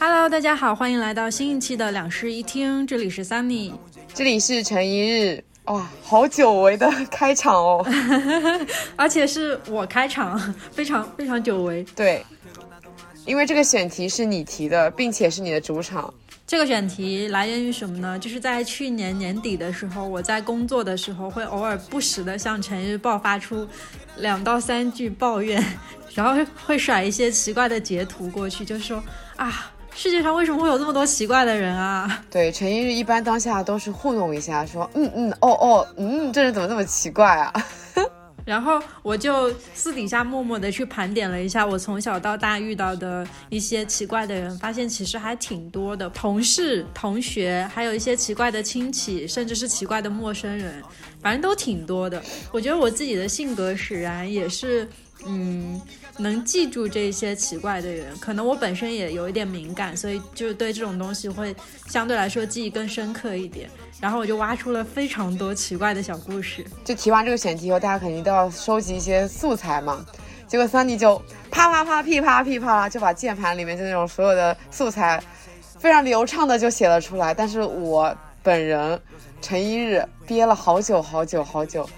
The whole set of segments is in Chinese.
Hello，大家好，欢迎来到新一期的两室一厅，这里是 Sunny，这里是陈一日。哇，好久违的开场哦，而且是我开场，非常非常久违。对，因为这个选题是你提的，并且是你的主场。这个选题来源于什么呢？就是在去年年底的时候，我在工作的时候会偶尔不时的向陈日爆发出两到三句抱怨，然后会甩一些奇怪的截图过去，就说啊。世界上为什么会有这么多奇怪的人啊？对，陈一日一般当下都是糊弄一下，说嗯嗯哦哦嗯，这人怎么这么奇怪啊？然后我就私底下默默的去盘点了一下我从小到大遇到的一些奇怪的人，发现其实还挺多的，同事、同学，还有一些奇怪的亲戚，甚至是奇怪的陌生人，反正都挺多的。我觉得我自己的性格使然，也是嗯。能记住这些奇怪的人，可能我本身也有一点敏感，所以就对这种东西会相对来说记忆更深刻一点。然后我就挖出了非常多奇怪的小故事。就提完这个选题以后，大家肯定都要收集一些素材嘛。结果桑尼就啪啪啪噼啪噼啪就把键盘里面就那种所有的素材非常流畅的就写了出来。但是我本人陈一日憋了好久好久好久，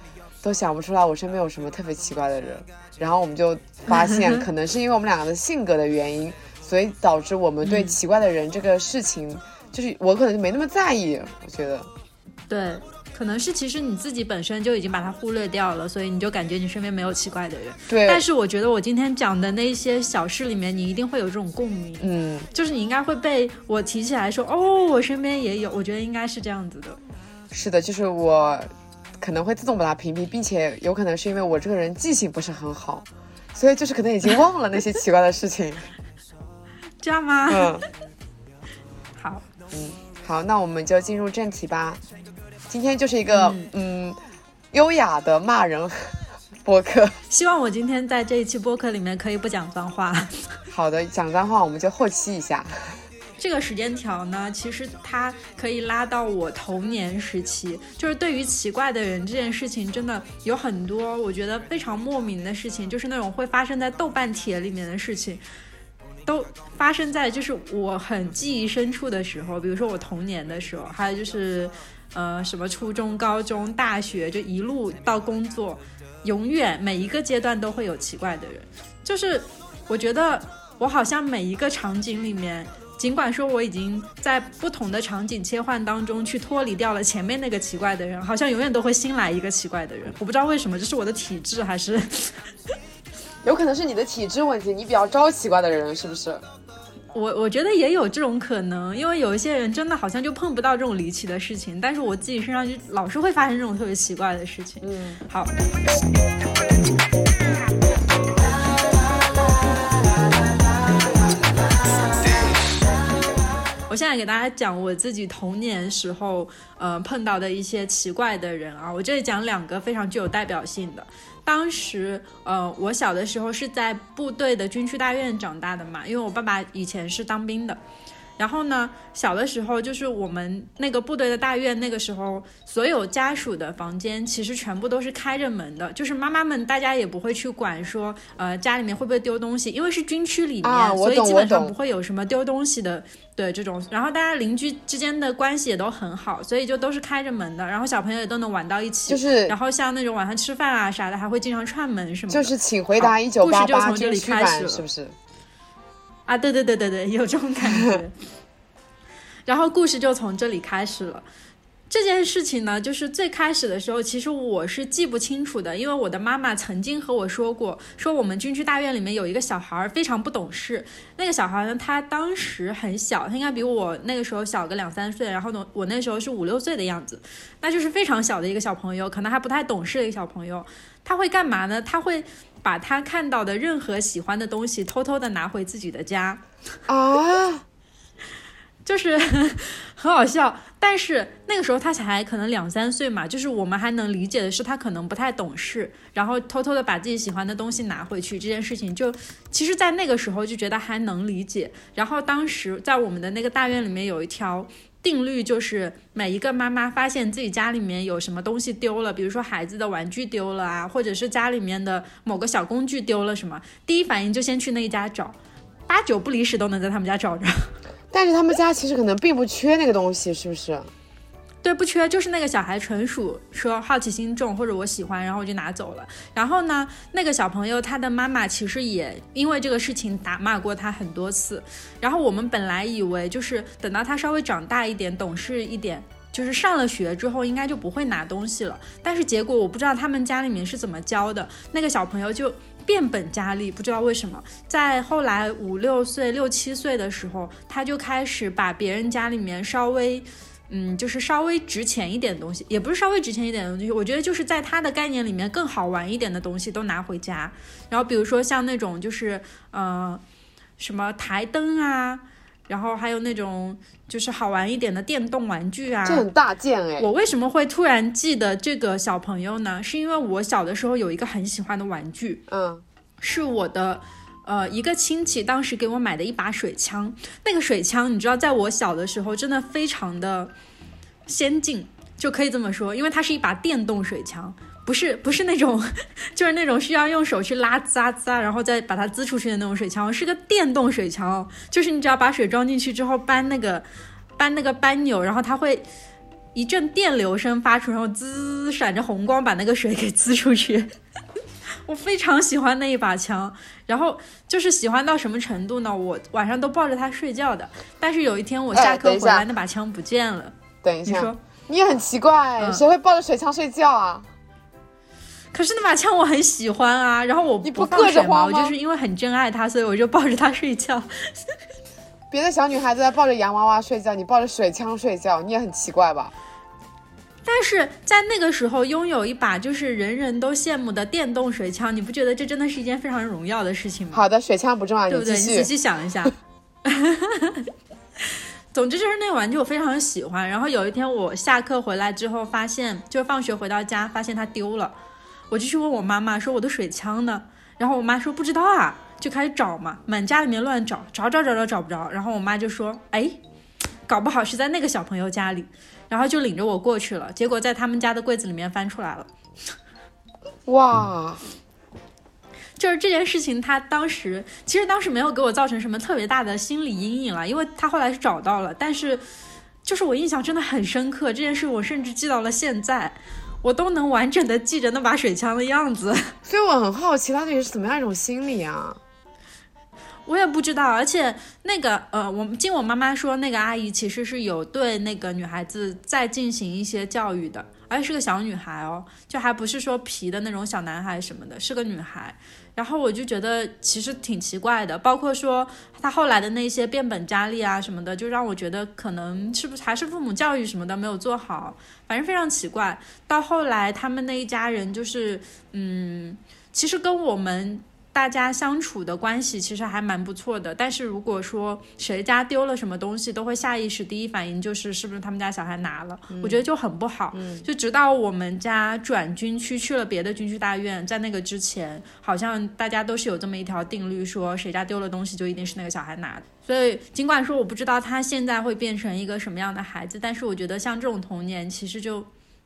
都想不出来我身边有什么特别奇怪的人。然后我们就发现，可能是因为我们两个的性格的原因，所以导致我们对奇怪的人这个事情，就是我可能就没那么在意。我觉得，对，可能是其实你自己本身就已经把它忽略掉了，所以你就感觉你身边没有奇怪的人。对。但是我觉得我今天讲的那些小事里面，你一定会有这种共鸣。嗯。就是你应该会被我提起来说，哦，我身边也有。我觉得应该是这样子的。是的，就是我。可能会自动把它屏蔽，并且有可能是因为我这个人记性不是很好，所以就是可能已经忘了那些奇怪的事情，这样吗？嗯，好，嗯，好，那我们就进入正题吧。今天就是一个嗯优雅的骂人播客，希望我今天在这一期播客里面可以不讲脏话。好的，讲脏话我们就后期一下。这个时间条呢，其实它可以拉到我童年时期。就是对于奇怪的人这件事情，真的有很多我觉得非常莫名的事情，就是那种会发生在豆瓣帖里面的事情，都发生在就是我很记忆深处的时候。比如说我童年的时候，还有就是呃什么初中、高中、大学，就一路到工作，永远每一个阶段都会有奇怪的人。就是我觉得我好像每一个场景里面。尽管说我已经在不同的场景切换当中去脱离掉了前面那个奇怪的人，好像永远都会新来一个奇怪的人。我不知道为什么，这是我的体质还是？有可能是你的体质问题，你比较招奇怪的人，是不是？我我觉得也有这种可能，因为有一些人真的好像就碰不到这种离奇的事情，但是我自己身上就老是会发生这种特别奇怪的事情。嗯，好。我现在给大家讲我自己童年时候，呃，碰到的一些奇怪的人啊。我这里讲两个非常具有代表性的。当时，呃，我小的时候是在部队的军区大院长大的嘛，因为我爸爸以前是当兵的。然后呢，小的时候就是我们那个部队的大院，那个时候所有家属的房间其实全部都是开着门的，就是妈妈们大家也不会去管说，呃，家里面会不会丢东西，因为是军区里面，所以基本上不会有什么丢东西的，对这种。然后大家邻居之间的关系也都很好，所以就都是开着门的，然后小朋友也都能玩到一起。就是，然后像那种晚上吃饭啊啥的，还会经常串门什么。就是，请回答一九八八军区版是不是？啊，对对对对对，有这种感觉。然后故事就从这里开始了。这件事情呢，就是最开始的时候，其实我是记不清楚的，因为我的妈妈曾经和我说过，说我们军区大院里面有一个小孩非常不懂事。那个小孩呢，他当时很小，他应该比我那个时候小个两三岁，然后呢，我那时候是五六岁的样子，那就是非常小的一个小朋友，可能还不太懂事的一个小朋友。他会干嘛呢？他会把他看到的任何喜欢的东西偷偷的拿回自己的家啊。就是很好笑，但是那个时候他才可能两三岁嘛，就是我们还能理解的是他可能不太懂事，然后偷偷的把自己喜欢的东西拿回去这件事情，就其实，在那个时候就觉得还能理解。然后当时在我们的那个大院里面有一条定律就是每一个妈妈发现自己家里面有什么东西丢了，比如说孩子的玩具丢了啊，或者是家里面的某个小工具丢了什么，第一反应就先去那一家找，八九不离十都能在他们家找着。但是他们家其实可能并不缺那个东西，是不是？对，不缺，就是那个小孩纯属说好奇心重，或者我喜欢，然后我就拿走了。然后呢，那个小朋友他的妈妈其实也因为这个事情打骂过他很多次。然后我们本来以为就是等到他稍微长大一点、懂事一点，就是上了学之后应该就不会拿东西了。但是结果我不知道他们家里面是怎么教的，那个小朋友就变本加厉，不知道为什么，在后来五六岁、六七岁的时候，他就开始把别人家里面稍微。嗯，就是稍微值钱一点的东西，也不是稍微值钱一点的东西，我觉得就是在他的概念里面更好玩一点的东西都拿回家。然后比如说像那种就是呃什么台灯啊，然后还有那种就是好玩一点的电动玩具啊，这很大件哎。我为什么会突然记得这个小朋友呢？是因为我小的时候有一个很喜欢的玩具，嗯，是我的。呃，一个亲戚当时给我买的一把水枪，那个水枪你知道，在我小的时候真的非常的先进，就可以这么说，因为它是一把电动水枪，不是不是那种，就是那种需要用手去拉滋滋，然后再把它滋出去的那种水枪，是个电动水枪，就是你只要把水装进去之后，扳那个扳那个扳钮，然后它会一阵电流声发出，然后滋闪着红光把那个水给滋出去。我非常喜欢那一把枪，然后就是喜欢到什么程度呢？我晚上都抱着它睡觉的。但是有一天我下课回来，那把枪不见了。等一下，你说你也很奇怪，谁会抱着水枪睡觉啊？可是那把枪我很喜欢啊，然后我不放着吗？我就是因为很珍爱它，所以我就抱着它睡觉。别的小女孩子在抱着洋娃娃睡觉，你抱着水枪睡觉，你也很奇怪吧？但是在那个时候，拥有一把就是人人都羡慕的电动水枪，你不觉得这真的是一件非常荣耀的事情吗？好的，水枪不重要，对不对？你仔细想一下。总之就是那个玩具我非常喜欢。然后有一天我下课回来之后，发现就放学回到家，发现它丢了，我就去问我妈妈说我的水枪呢？然后我妈说不知道啊，就开始找嘛，满家里面乱找，找找找找找不着。然后我妈就说，哎，搞不好是在那个小朋友家里。然后就领着我过去了，结果在他们家的柜子里面翻出来了。哇！就是这件事情，他当时其实当时没有给我造成什么特别大的心理阴影了，因为他后来是找到了。但是，就是我印象真的很深刻，这件事我甚至记到了现在，我都能完整的记着那把水枪的样子。所以我很好奇，他到底是怎么样一种心理啊？我也不知道，而且那个呃，我听我妈妈说，那个阿姨其实是有对那个女孩子在进行一些教育的，而且是个小女孩哦，就还不是说皮的那种小男孩什么的，是个女孩。然后我就觉得其实挺奇怪的，包括说她后来的那些变本加厉啊什么的，就让我觉得可能是不是还是父母教育什么的没有做好，反正非常奇怪。到后来他们那一家人就是嗯，其实跟我们。大家相处的关系其实还蛮不错的，但是如果说谁家丢了什么东西，都会下意识第一反应就是是不是他们家小孩拿了，我觉得就很不好。就直到我们家转军区去了别的军区大院，在那个之前，好像大家都是有这么一条定律，说谁家丢了东西就一定是那个小孩拿的。所以尽管说我不知道他现在会变成一个什么样的孩子，但是我觉得像这种童年其实就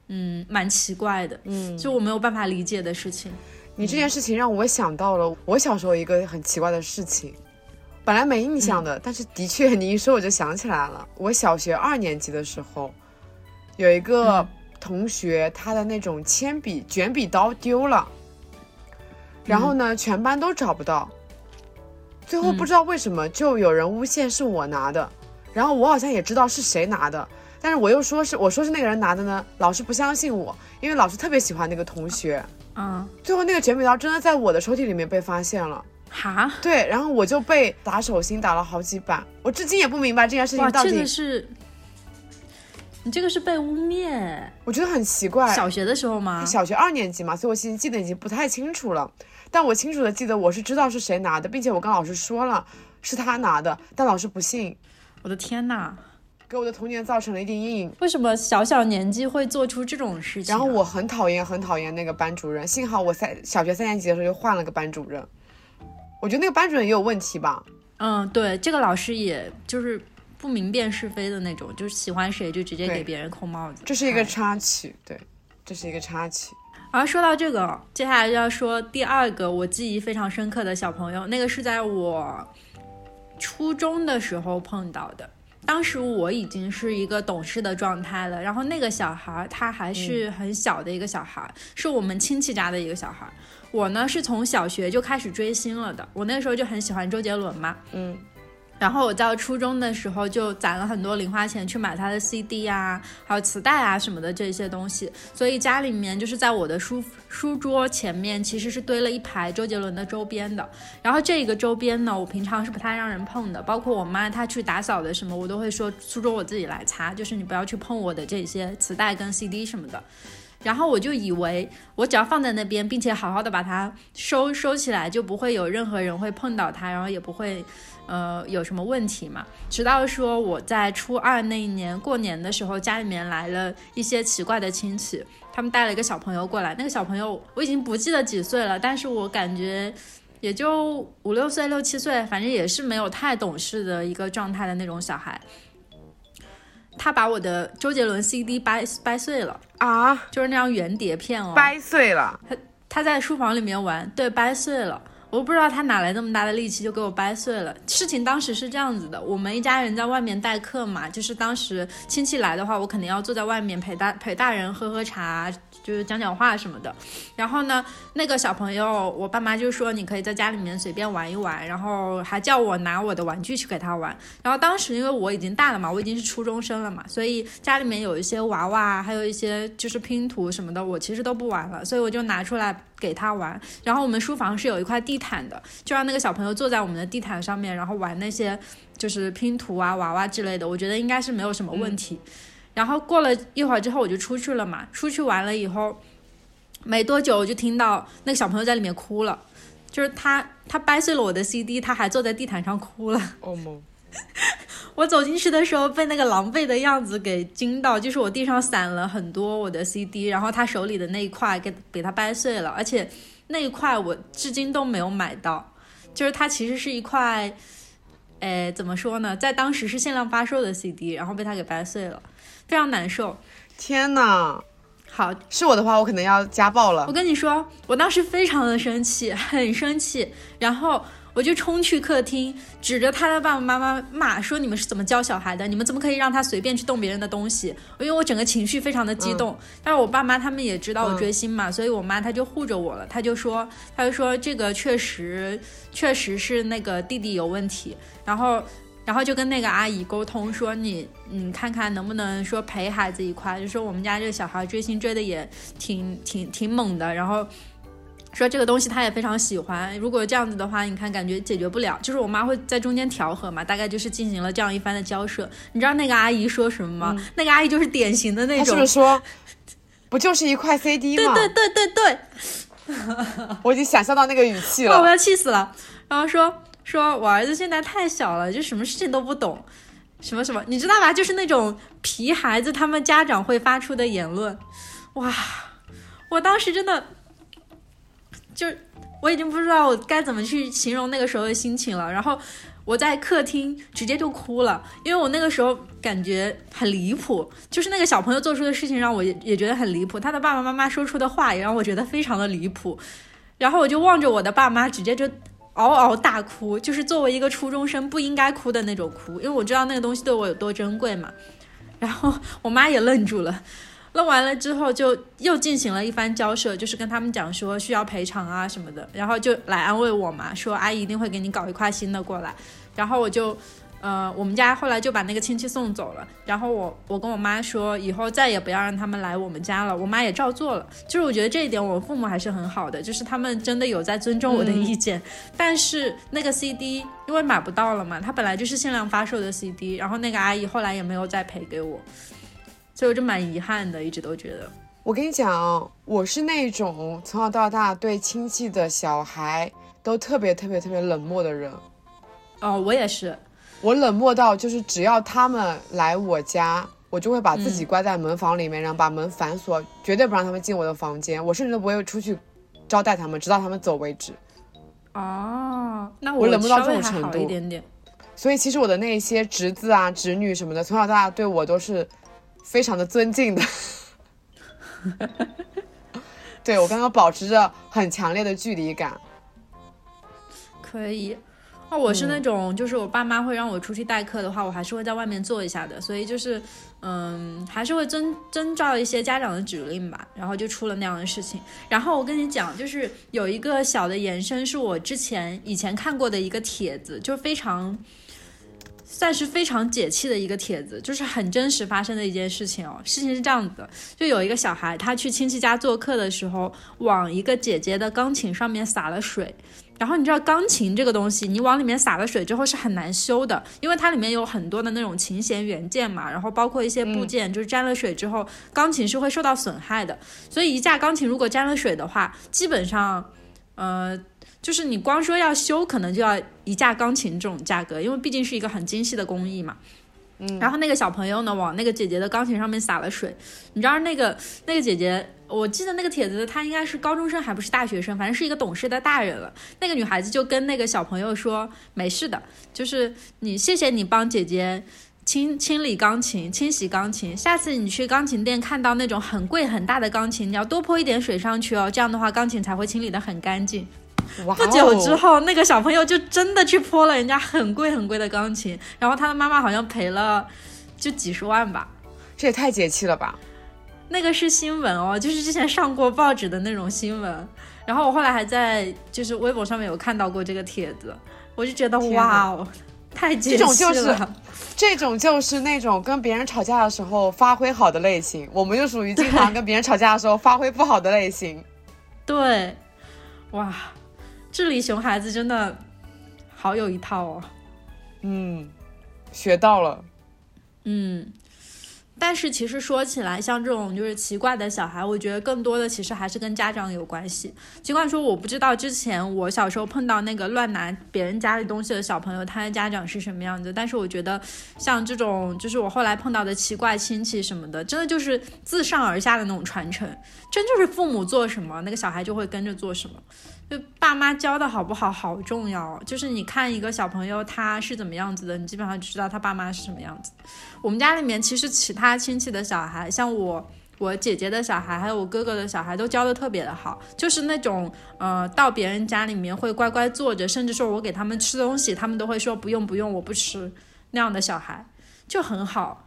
嗯蛮奇怪的，嗯，就我没有办法理解的事情。你这件事情让我想到了我小时候一个很奇怪的事情，本来没印象的，但是的确你一说我就想起来了。我小学二年级的时候，有一个同学他的那种铅笔卷笔刀丢了，然后呢全班都找不到，最后不知道为什么就有人诬陷是我拿的，然后我好像也知道是谁拿的，但是我又说是我说是那个人拿的呢，老师不相信我，因为老师特别喜欢那个同学。嗯，最后那个卷笔刀真的在我的抽屉里面被发现了，哈，对，然后我就被打手心打了好几板，我至今也不明白这件事情到底。这个是，你这个是被污蔑，我觉得很奇怪。小学的时候吗？小学二年级嘛，所以我其实记得已经不太清楚了，但我清楚的记得我是知道是谁拿的，并且我跟老师说了是他拿的，但老师不信。我的天哪！给我的童年造成了一定阴影。为什么小小年纪会做出这种事情？然后我很讨厌，很讨厌那个班主任。幸好我三小学三年级的时候又换了个班主任。我觉得那个班主任也有问题吧。嗯，对，这个老师也就是不明辨是非的那种，就是喜欢谁就直接给别人扣帽子。这是一个插曲，对，这是一个插曲。然后说到这个，接下来就要说第二个我记忆非常深刻的小朋友，那个是在我初中的时候碰到的。当时我已经是一个懂事的状态了，然后那个小孩他还是很小的一个小孩，是我们亲戚家的一个小孩。我呢是从小学就开始追星了的，我那时候就很喜欢周杰伦嘛，嗯，然后我在初中的时候就攒了很多零花钱去买他的 CD 啊，还有磁带啊什么的这些东西，所以家里面就是在我的书书桌前面其实是堆了一排周杰伦的周边的。然后这个周边呢，我平常是不太让人碰的，包括我妈她去打扫的什么，我都会说书桌我自己来擦，就是你不要去碰我的这些磁带跟 CD 什么的。然后我就以为我只要放在那边，并且好好的把它收收起来，就不会有任何人会碰到它，然后也不会，呃，有什么问题嘛。直到说我在初二那一年过年的时候，家里面来了一些奇怪的亲戚，他们带了一个小朋友过来，那个小朋友我已经不记得几岁了，但是我感觉也就五六岁、六七岁，反正也是没有太懂事的一个状态的那种小孩。他把我的周杰伦 CD 掰掰碎了啊，就是那张圆碟片哦，掰碎了。他他在书房里面玩，对，掰碎了。我不知道他哪来那么大的力气就给我掰碎了。事情当时是这样子的，我们一家人在外面待客嘛，就是当时亲戚来的话，我肯定要坐在外面陪大陪大人喝喝茶。就是讲讲话什么的，然后呢，那个小朋友，我爸妈就说你可以在家里面随便玩一玩，然后还叫我拿我的玩具去给他玩。然后当时因为我已经大了嘛，我已经是初中生了嘛，所以家里面有一些娃娃，还有一些就是拼图什么的，我其实都不玩了，所以我就拿出来给他玩。然后我们书房是有一块地毯的，就让那个小朋友坐在我们的地毯上面，然后玩那些就是拼图啊、娃娃之类的，我觉得应该是没有什么问题。然后过了一会儿之后，我就出去了嘛。出去完了以后，没多久我就听到那个小朋友在里面哭了，就是他他掰碎了我的 CD，他还坐在地毯上哭了。哦莫！我走进去的时候被那个狼狈的样子给惊到，就是我地上散了很多我的 CD，然后他手里的那一块给给他掰碎了，而且那一块我至今都没有买到，就是它其实是一块，哎，怎么说呢，在当时是限量发售的 CD，然后被他给掰碎了。非常难受，天哪！好，是我的话，我可能要家暴了。我跟你说，我当时非常的生气，很生气，然后我就冲去客厅，指着他的爸爸妈妈骂，说你们是怎么教小孩的？你们怎么可以让他随便去动别人的东西？因为我整个情绪非常的激动，但是我爸妈他们也知道我追星嘛，所以我妈她就护着我了，她就说，她就说这个确实确实是那个弟弟有问题，然后。然后就跟那个阿姨沟通说，你你看看能不能说陪孩子一块，就说我们家这个小孩追星追的也挺挺挺猛的，然后说这个东西他也非常喜欢。如果这样子的话，你看感觉解决不了，就是我妈会在中间调和嘛，大概就是进行了这样一番的交涉。你知道那个阿姨说什么吗？那个阿姨就是典型的那种，是不是说不就是一块 CD 吗？对对对对对，我已经想象到那个语气了，我要气死了。然后说。说我儿子现在太小了，就什么事情都不懂，什么什么，你知道吧？就是那种皮孩子，他们家长会发出的言论。哇，我当时真的，就我已经不知道我该怎么去形容那个时候的心情了。然后我在客厅直接就哭了，因为我那个时候感觉很离谱，就是那个小朋友做出的事情让我也也觉得很离谱，他的爸爸妈妈说出的话也让我觉得非常的离谱。然后我就望着我的爸妈，直接就。嗷嗷大哭，就是作为一个初中生不应该哭的那种哭，因为我知道那个东西对我有多珍贵嘛。然后我妈也愣住了，愣完了之后就又进行了一番交涉，就是跟他们讲说需要赔偿啊什么的，然后就来安慰我嘛，说阿姨一定会给你搞一块新的过来。然后我就。呃，我们家后来就把那个亲戚送走了，然后我我跟我妈说，以后再也不要让他们来我们家了。我妈也照做了，就是我觉得这一点我父母还是很好的，就是他们真的有在尊重我的意见。但是那个 CD 因为买不到了嘛，它本来就是限量发售的 CD，然后那个阿姨后来也没有再赔给我，所以我就蛮遗憾的，一直都觉得。我跟你讲，我是那种从小到大对亲戚的小孩都特别特别特别冷漠的人。哦，我也是。我冷漠到，就是只要他们来我家，我就会把自己关在门房里面，然后把门反锁，绝对不让他们进我的房间。我甚至都不会出去招待他们，直到他们走为止。哦，那我冷漠到这种程度。一点点。所以其实我的那些侄子啊、侄女什么的，从小到大对我都是非常的尊敬的。对我刚刚保持着很强烈的距离感。可以。哦，我是那种，就是我爸妈会让我出去代课的话，我还是会在外面做一下的。所以就是，嗯，还是会遵遵照一些家长的指令吧。然后就出了那样的事情。然后我跟你讲，就是有一个小的延伸，是我之前以前看过的一个帖子，就非常。算是非常解气的一个帖子，就是很真实发生的一件事情哦。事情是这样子的，就有一个小孩，他去亲戚家做客的时候，往一个姐姐的钢琴上面洒了水。然后你知道钢琴这个东西，你往里面洒了水之后是很难修的，因为它里面有很多的那种琴弦元件嘛，然后包括一些部件，就是沾了水之后，钢琴是会受到损害的。所以一架钢琴如果沾了水的话，基本上，呃。就是你光说要修，可能就要一架钢琴这种价格，因为毕竟是一个很精细的工艺嘛。然后那个小朋友呢，往那个姐姐的钢琴上面洒了水。你知道那个那个姐姐，我记得那个帖子，她应该是高中生，还不是大学生，反正是一个懂事的大人了。那个女孩子就跟那个小朋友说：“没事的，就是你谢谢你帮姐姐清清理钢琴、清洗钢琴。下次你去钢琴店看到那种很贵很大的钢琴，你要多泼一点水上去哦，这样的话钢琴才会清理得很干净。”不久之后，那个小朋友就真的去泼了人家很贵很贵的钢琴，然后他的妈妈好像赔了就几十万吧，这也太解气了吧！那个是新闻哦，就是之前上过报纸的那种新闻。然后我后来还在就是微博上面有看到过这个帖子，我就觉得哇哦，太解气了。这种就是这种就是那种跟别人吵架的时候发挥好的类型，我们就属于经常跟别人吵架的时候发挥不好的类型。对，哇。治理熊孩子真的好有一套哦，嗯，学到了，嗯，但是其实说起来，像这种就是奇怪的小孩，我觉得更多的其实还是跟家长有关系。尽管说我不知道之前我小时候碰到那个乱拿别人家里东西的小朋友，他的家长是什么样子，但是我觉得像这种就是我后来碰到的奇怪亲戚什么的，真的就是自上而下的那种传承，真就是父母做什么，那个小孩就会跟着做什么。就爸妈教的好不好好重要，就是你看一个小朋友他是怎么样子的，你基本上就知道他爸妈是什么样子。我们家里面其实其他亲戚的小孩，像我我姐姐的小孩，还有我哥哥的小孩，都教的特别的好，就是那种呃到别人家里面会乖乖坐着，甚至说我给他们吃东西，他们都会说不用不用，我不吃那样的小孩就很好。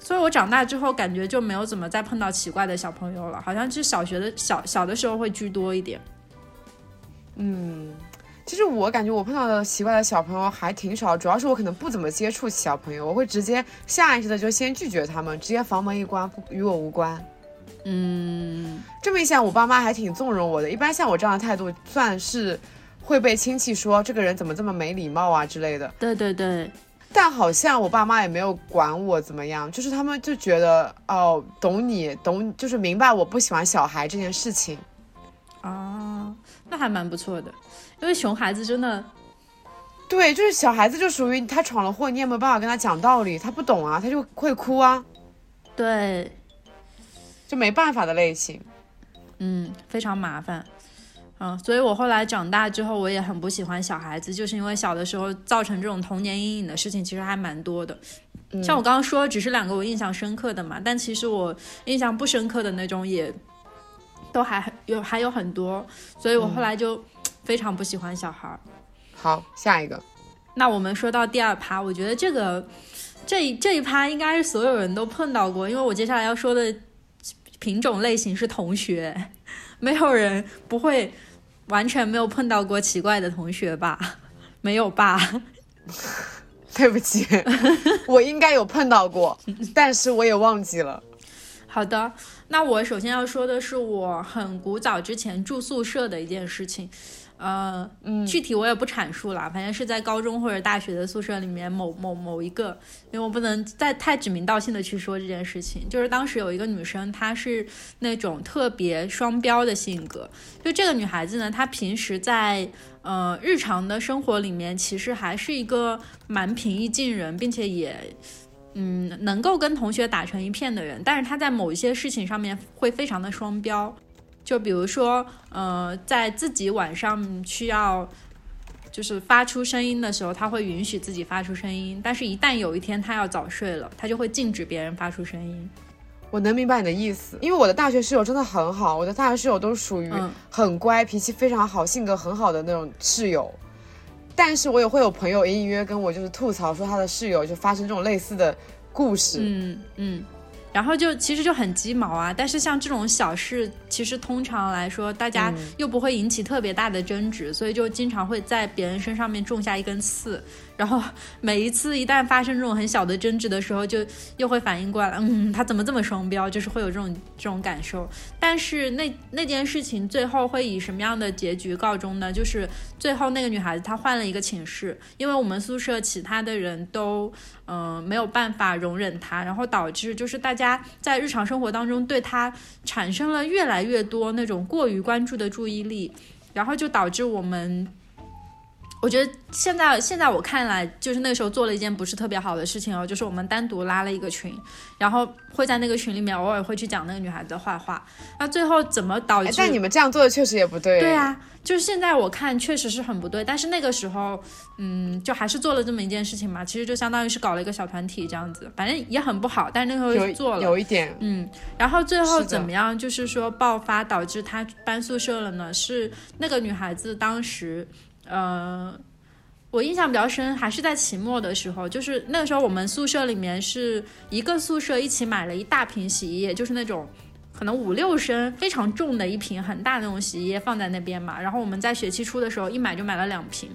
所以我长大之后感觉就没有怎么再碰到奇怪的小朋友了，好像就小学的小小的时候会居多一点。嗯，其实我感觉我碰到的奇怪的小朋友还挺少，主要是我可能不怎么接触小朋友，我会直接下意识的就先拒绝他们，直接房门一关，不与我无关。嗯，这么一想，我爸妈还挺纵容我的。一般像我这样的态度，算是会被亲戚说这个人怎么这么没礼貌啊之类的。对对对，但好像我爸妈也没有管我怎么样，就是他们就觉得哦，懂你，懂，就是明白我不喜欢小孩这件事情。啊。那还蛮不错的，因为熊孩子真的，对，就是小孩子就属于他闯了祸，你也没有办法跟他讲道理，他不懂啊，他就会哭啊，对，就没办法的类型，嗯，非常麻烦，嗯，所以我后来长大之后，我也很不喜欢小孩子，就是因为小的时候造成这种童年阴影的事情其实还蛮多的，像我刚刚说只是两个我印象深刻的嘛，但其实我印象不深刻的那种也。都还有还有很多，所以我后来就非常不喜欢小孩。好，下一个。那我们说到第二趴，我觉得这个这这一趴应该是所有人都碰到过，因为我接下来要说的品种类型是同学，没有人不会完全没有碰到过奇怪的同学吧？没有吧？对不起，我应该有碰到过，但是我也忘记了。好的。那我首先要说的是，我很古早之前住宿舍的一件事情，呃，具体我也不阐述了，反正是在高中或者大学的宿舍里面某某某一个，因为我不能再太指名道姓的去说这件事情。就是当时有一个女生，她是那种特别双标的性格，就这个女孩子呢，她平时在呃日常的生活里面，其实还是一个蛮平易近人，并且也。嗯，能够跟同学打成一片的人，但是他在某一些事情上面会非常的双标，就比如说，呃，在自己晚上需要就是发出声音的时候，他会允许自己发出声音，但是一旦有一天他要早睡了，他就会禁止别人发出声音。我能明白你的意思，因为我的大学室友真的很好，我的大学室友都属于很乖、脾气非常好、性格很好的那种室友。但是我也会有朋友隐隐约跟我就是吐槽说他的室友就发生这种类似的故事。嗯嗯。然后就其实就很鸡毛啊，但是像这种小事，其实通常来说大家又不会引起特别大的争执，所以就经常会在别人身上面种下一根刺。然后每一次一旦发生这种很小的争执的时候，就又会反应过来，嗯，他怎么这么双标？就是会有这种这种感受。但是那那件事情最后会以什么样的结局告终呢？就是最后那个女孩子她换了一个寝室，因为我们宿舍其他的人都嗯没有办法容忍她，然后导致就是大家在日常生活当中对她产生了越来越多那种过于关注的注意力，然后就导致我们。我觉得现在现在我看来，就是那时候做了一件不是特别好的事情哦，就是我们单独拉了一个群，然后会在那个群里面偶尔会去讲那个女孩子的坏话。那最后怎么导致？但你们这样做的确实也不对。对啊，就是现在我看确实是很不对，但是那个时候，嗯，就还是做了这么一件事情嘛。其实就相当于是搞了一个小团体这样子，反正也很不好。但是那时候做了有一点，嗯。然后最后怎么样？就是说爆发导致她搬宿舍了呢？是那个女孩子当时。呃，我印象比较深，还是在期末的时候，就是那个时候我们宿舍里面是一个宿舍一起买了一大瓶洗衣液，就是那种可能五六升非常重的一瓶很大那种洗衣液放在那边嘛。然后我们在学期初的时候一买就买了两瓶，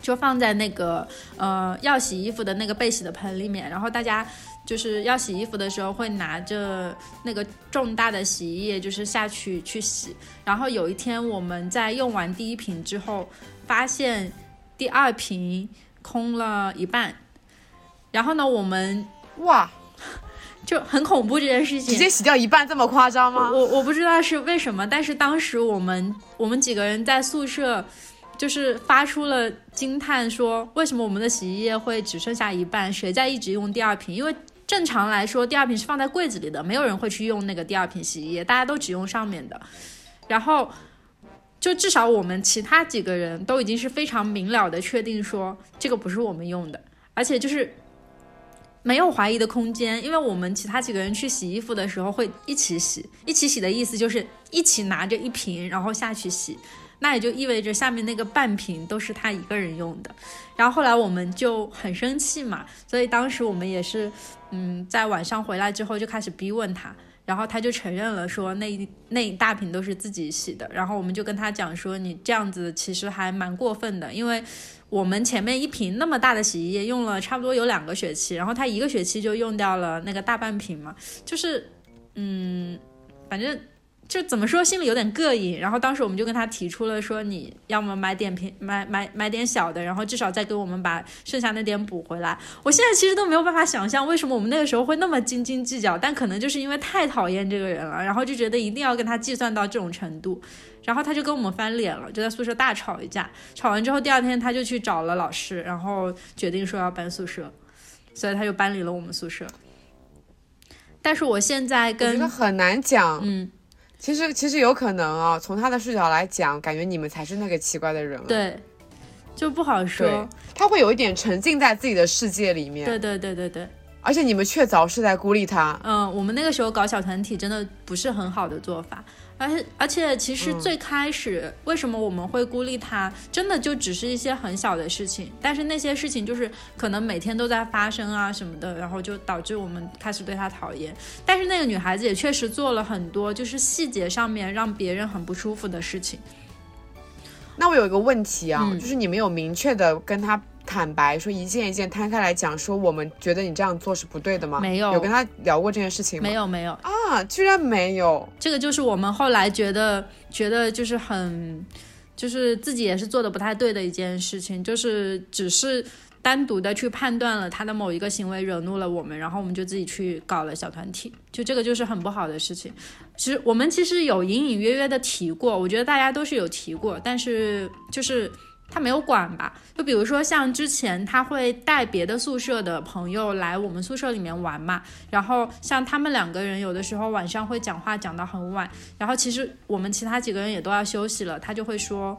就放在那个呃要洗衣服的那个备洗的盆里面。然后大家就是要洗衣服的时候会拿着那个重大的洗衣液，就是下去去洗。然后有一天我们在用完第一瓶之后。发现第二瓶空了一半，然后呢，我们哇，就很恐怖这件事情，直接洗掉一半这么夸张吗？我我不知道是为什么，但是当时我们我们几个人在宿舍就是发出了惊叹，说为什么我们的洗衣液会只剩下一半？谁在一直用第二瓶？因为正常来说，第二瓶是放在柜子里的，没有人会去用那个第二瓶洗衣液，大家都只用上面的，然后。就至少我们其他几个人都已经是非常明了的确定说这个不是我们用的，而且就是没有怀疑的空间，因为我们其他几个人去洗衣服的时候会一起洗，一起洗的意思就是一起拿着一瓶然后下去洗，那也就意味着下面那个半瓶都是他一个人用的。然后后来我们就很生气嘛，所以当时我们也是嗯在晚上回来之后就开始逼问他。然后他就承认了，说那那一大瓶都是自己洗的。然后我们就跟他讲说，你这样子其实还蛮过分的，因为我们前面一瓶那么大的洗衣液用了差不多有两个学期，然后他一个学期就用掉了那个大半瓶嘛，就是，嗯，反正。就怎么说，心里有点膈应。然后当时我们就跟他提出了说，你要么买点平，买买买点小的，然后至少再给我们把剩下那点补回来。我现在其实都没有办法想象，为什么我们那个时候会那么斤斤计较。但可能就是因为太讨厌这个人了，然后就觉得一定要跟他计算到这种程度。然后他就跟我们翻脸了，就在宿舍大吵一架。吵完之后，第二天他就去找了老师，然后决定说要搬宿舍，所以他就搬离了我们宿舍。但是我现在跟很难讲，嗯。其实其实有可能啊，从他的视角来讲，感觉你们才是那个奇怪的人。对，就不好说。他会有一点沉浸在自己的世界里面。对对对对对。而且你们确凿是在孤立他。嗯，我们那个时候搞小团体真的不是很好的做法。而且而且，其实最开始为什么我们会孤立他，真的就只是一些很小的事情。但是那些事情就是可能每天都在发生啊什么的，然后就导致我们开始对他讨厌。但是那个女孩子也确实做了很多，就是细节上面让别人很不舒服的事情。那我有一个问题啊，就是你们有明确的跟他。坦白说，一件一件摊开来讲，说我们觉得你这样做是不对的吗？没有，有跟他聊过这件事情吗？没有，没有啊，居然没有。这个就是我们后来觉得，觉得就是很，就是自己也是做的不太对的一件事情，就是只是单独的去判断了他的某一个行为惹怒了我们，然后我们就自己去搞了小团体，就这个就是很不好的事情。其实我们其实有隐隐约约的提过，我觉得大家都是有提过，但是就是。他没有管吧？就比如说像之前他会带别的宿舍的朋友来我们宿舍里面玩嘛，然后像他们两个人有的时候晚上会讲话讲到很晚，然后其实我们其他几个人也都要休息了，他就会说，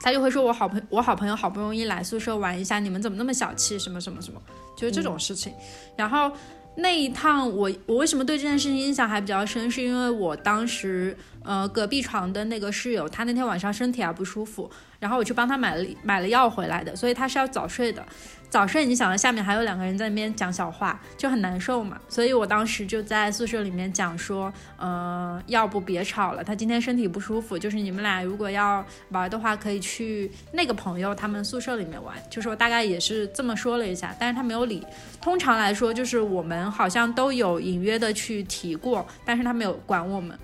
他就会说我好朋我好朋友好不容易来宿舍玩一下，你们怎么那么小气？什么什么什么，就是这种事情。然后那一趟我我为什么对这件事情印象还比较深，是因为我当时呃隔壁床的那个室友，他那天晚上身体还不舒服，然后我去帮他买了买了药回来的，所以他是要早睡的。早睡，你想到下面还有两个人在那边讲小话，就很难受嘛。所以我当时就在宿舍里面讲说，呃，要不别吵了，他今天身体不舒服，就是你们俩如果要玩的话，可以去那个朋友他们宿舍里面玩。就是我大概也是这么说了一下，但是他没有理。通常来说，就是我们好像都有隐约的去提过，但是他没有管我们，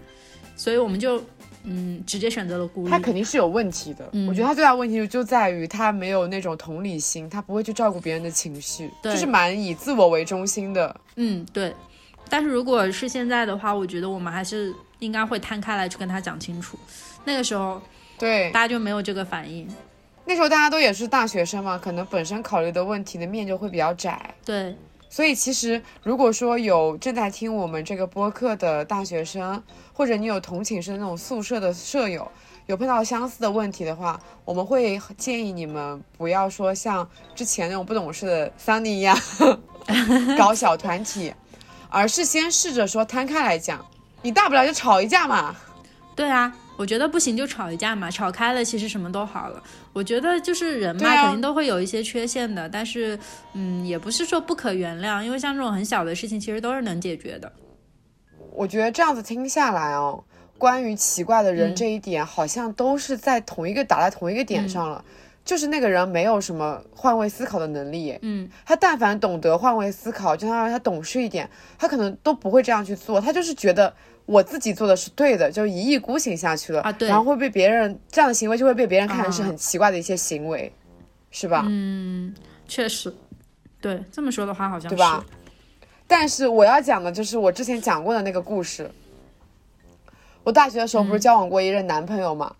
所以我们就。嗯，直接选择了孤立。他肯定是有问题的。我觉得他最大问题就在于他没有那种同理心，他不会去照顾别人的情绪，就是蛮以自我为中心的。嗯，对。但是如果是现在的话，我觉得我们还是应该会摊开来去跟他讲清楚。那个时候，对大家就没有这个反应。那时候大家都也是大学生嘛，可能本身考虑的问题的面就会比较窄。对。所以其实，如果说有正在听我们这个播客的大学生，或者你有同寝室那种宿舍的舍友，有碰到相似的问题的话，我们会建议你们不要说像之前那种不懂事的桑尼一样搞小团体，而是先试着说摊开来讲，你大不了就吵一架嘛。对啊。我觉得不行就吵一架嘛，吵开了其实什么都好了。我觉得就是人嘛，肯定都会有一些缺陷的，但是嗯，也不是说不可原谅，因为像这种很小的事情，其实都是能解决的。我觉得这样子听下来哦，关于奇怪的人这一点，好像都是在同一个打在同一个点上了，就是那个人没有什么换位思考的能力。嗯，他但凡懂得换位思考，就相当于他懂事一点，他可能都不会这样去做，他就是觉得。我自己做的是对的，就一意孤行下去了啊，对，然后会被别人这样的行为就会被别人看成是很奇怪的一些行为，是吧？嗯，确实，对，这么说的话好像对吧？但是我要讲的就是我之前讲过的那个故事。我大学的时候不是交往过一任男朋友嘛？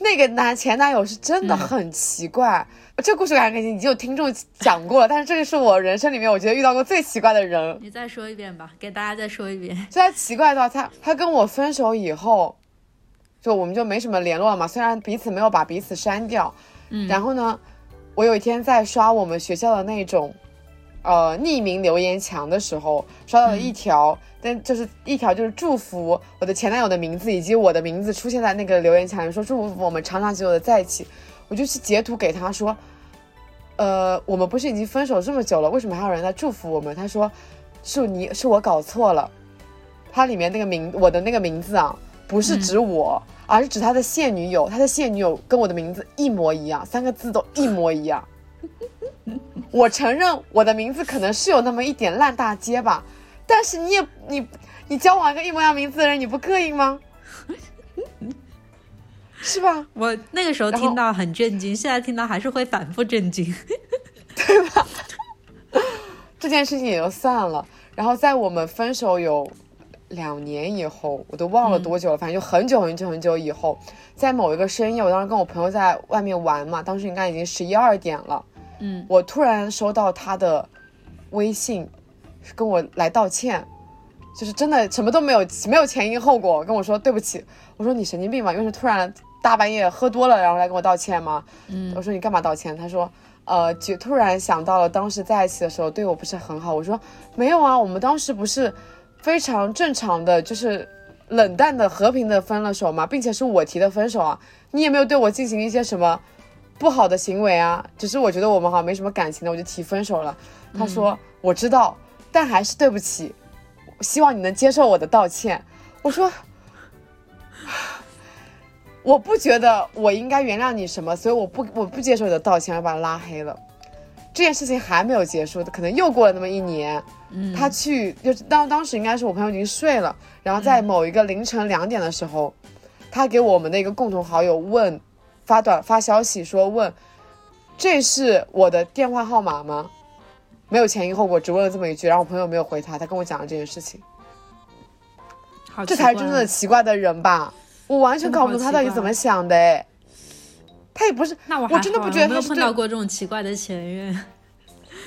那个男前男友是真的很奇怪。这故事感觉已经有听众讲过了，但是这个是我人生里面我觉得遇到过最奇怪的人。你再说一遍吧，给大家再说一遍。就他奇怪到他他跟我分手以后，就我们就没什么联络了嘛。虽然彼此没有把彼此删掉，嗯。然后呢，我有一天在刷我们学校的那种，呃，匿名留言墙的时候，刷到了一条，但就是一条就是祝福我的前男友的名字以及我的名字出现在那个留言墙里，说祝福我们长长久久的在一起。我就去截图给他说，呃，我们不是已经分手这么久了，为什么还有人在祝福我们？他说，是你是我搞错了，他里面那个名我的那个名字啊，不是指我，而是指他的现女友，他的现女友跟我的名字一模一样，三个字都一模一样。我承认我的名字可能是有那么一点烂大街吧，但是你也你你交往一个一模一样名字的人，你不膈应吗？是吧？我那个时候听到很震惊，现在听到还是会反复震惊，对吧？这件事情也就算了。然后在我们分手有两年以后，我都忘了多久了，反正就很久很久很久以后，在某一个深夜，我当时跟我朋友在外面玩嘛，当时应该已经十一二点了。嗯，我突然收到他的微信，跟我来道歉，就是真的什么都没有，没有前因后果，跟我说对不起。我说你神经病吧，因为是突然。大半夜喝多了，然后来跟我道歉吗？嗯，我说你干嘛道歉？他说，呃，就突然想到了当时在一起的时候对我不是很好。我说没有啊，我们当时不是非常正常的，就是冷淡的、和平的分了手嘛，并且是我提的分手啊，你也没有对我进行一些什么不好的行为啊，只是我觉得我们好像没什么感情的，我就提分手了。他说我知道，但还是对不起，希望你能接受我的道歉。我说。我不觉得我应该原谅你什么，所以我不我不接受你的道歉，我把他拉黑了。这件事情还没有结束，可能又过了那么一年。嗯，他去就是当当时应该是我朋友已经睡了，然后在某一个凌晨两点的时候，他给我们的一个共同好友问发短发消息说问这是我的电话号码吗？没有前因后果，只问了这么一句，然后我朋友没有回他，他跟我讲了这件事情。这才是真正的奇怪的人吧。我完全搞不懂他到底怎么想的哎，他也不是，那我我真的不觉得他碰到过这种奇怪的前任，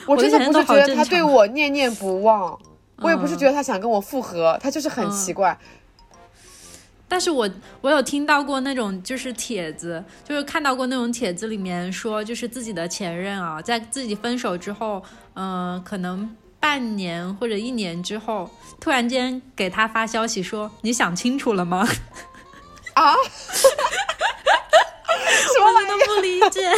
我真的不是觉得他对我念念不忘，我也不是觉得他想跟我复合，他就是很奇怪。但是我我有听到过那种就是帖子，就是看到过那种帖子里面说，就是自己的前任啊，在自己分手之后，嗯、可能半年或者一年之后，突然间给他发消息说：“你想清楚了吗啊？？” 我真的不理解。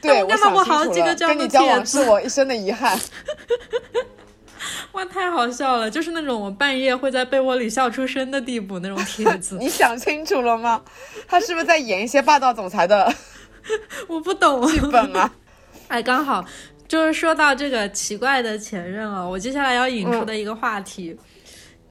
对，我想清楚了好几个这样跟你交往是我一生的遗憾。哇，太好笑了！就是那种我半夜会在被窝里笑出声的地步那种帖子，你想清楚了吗？他是不是在演一些霸道总裁的我不懂。剧本啊？哎，刚好就是说到这个奇怪的前任了，我接下来要引出的一个话题。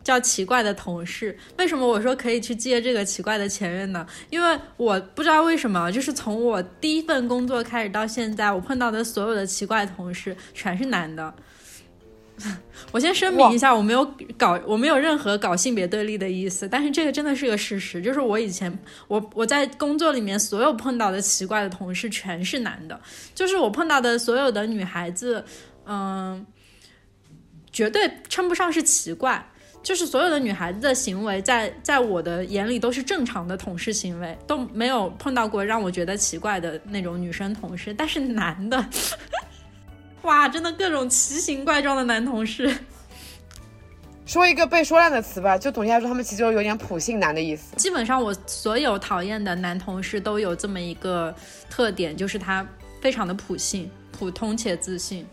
叫奇怪的同事，为什么我说可以去接这个奇怪的前任呢？因为我不知道为什么，就是从我第一份工作开始到现在，我碰到的所有的奇怪同事全是男的。我先声明一下，我没有搞，我没有任何搞性别对立的意思，但是这个真的是个事实，就是我以前我我在工作里面所有碰到的奇怪的同事全是男的，就是我碰到的所有的女孩子，嗯，绝对称不上是奇怪。就是所有的女孩子的行为在，在我的眼里都是正常的同事行为，都没有碰到过让我觉得奇怪的那种女生同事。但是男的，哇，真的各种奇形怪状的男同事。说一个被说烂的词吧，就总结来说，他们其实有点普信男的意思。基本上我所有讨厌的男同事都有这么一个特点，就是他非常的普信、普通且自信。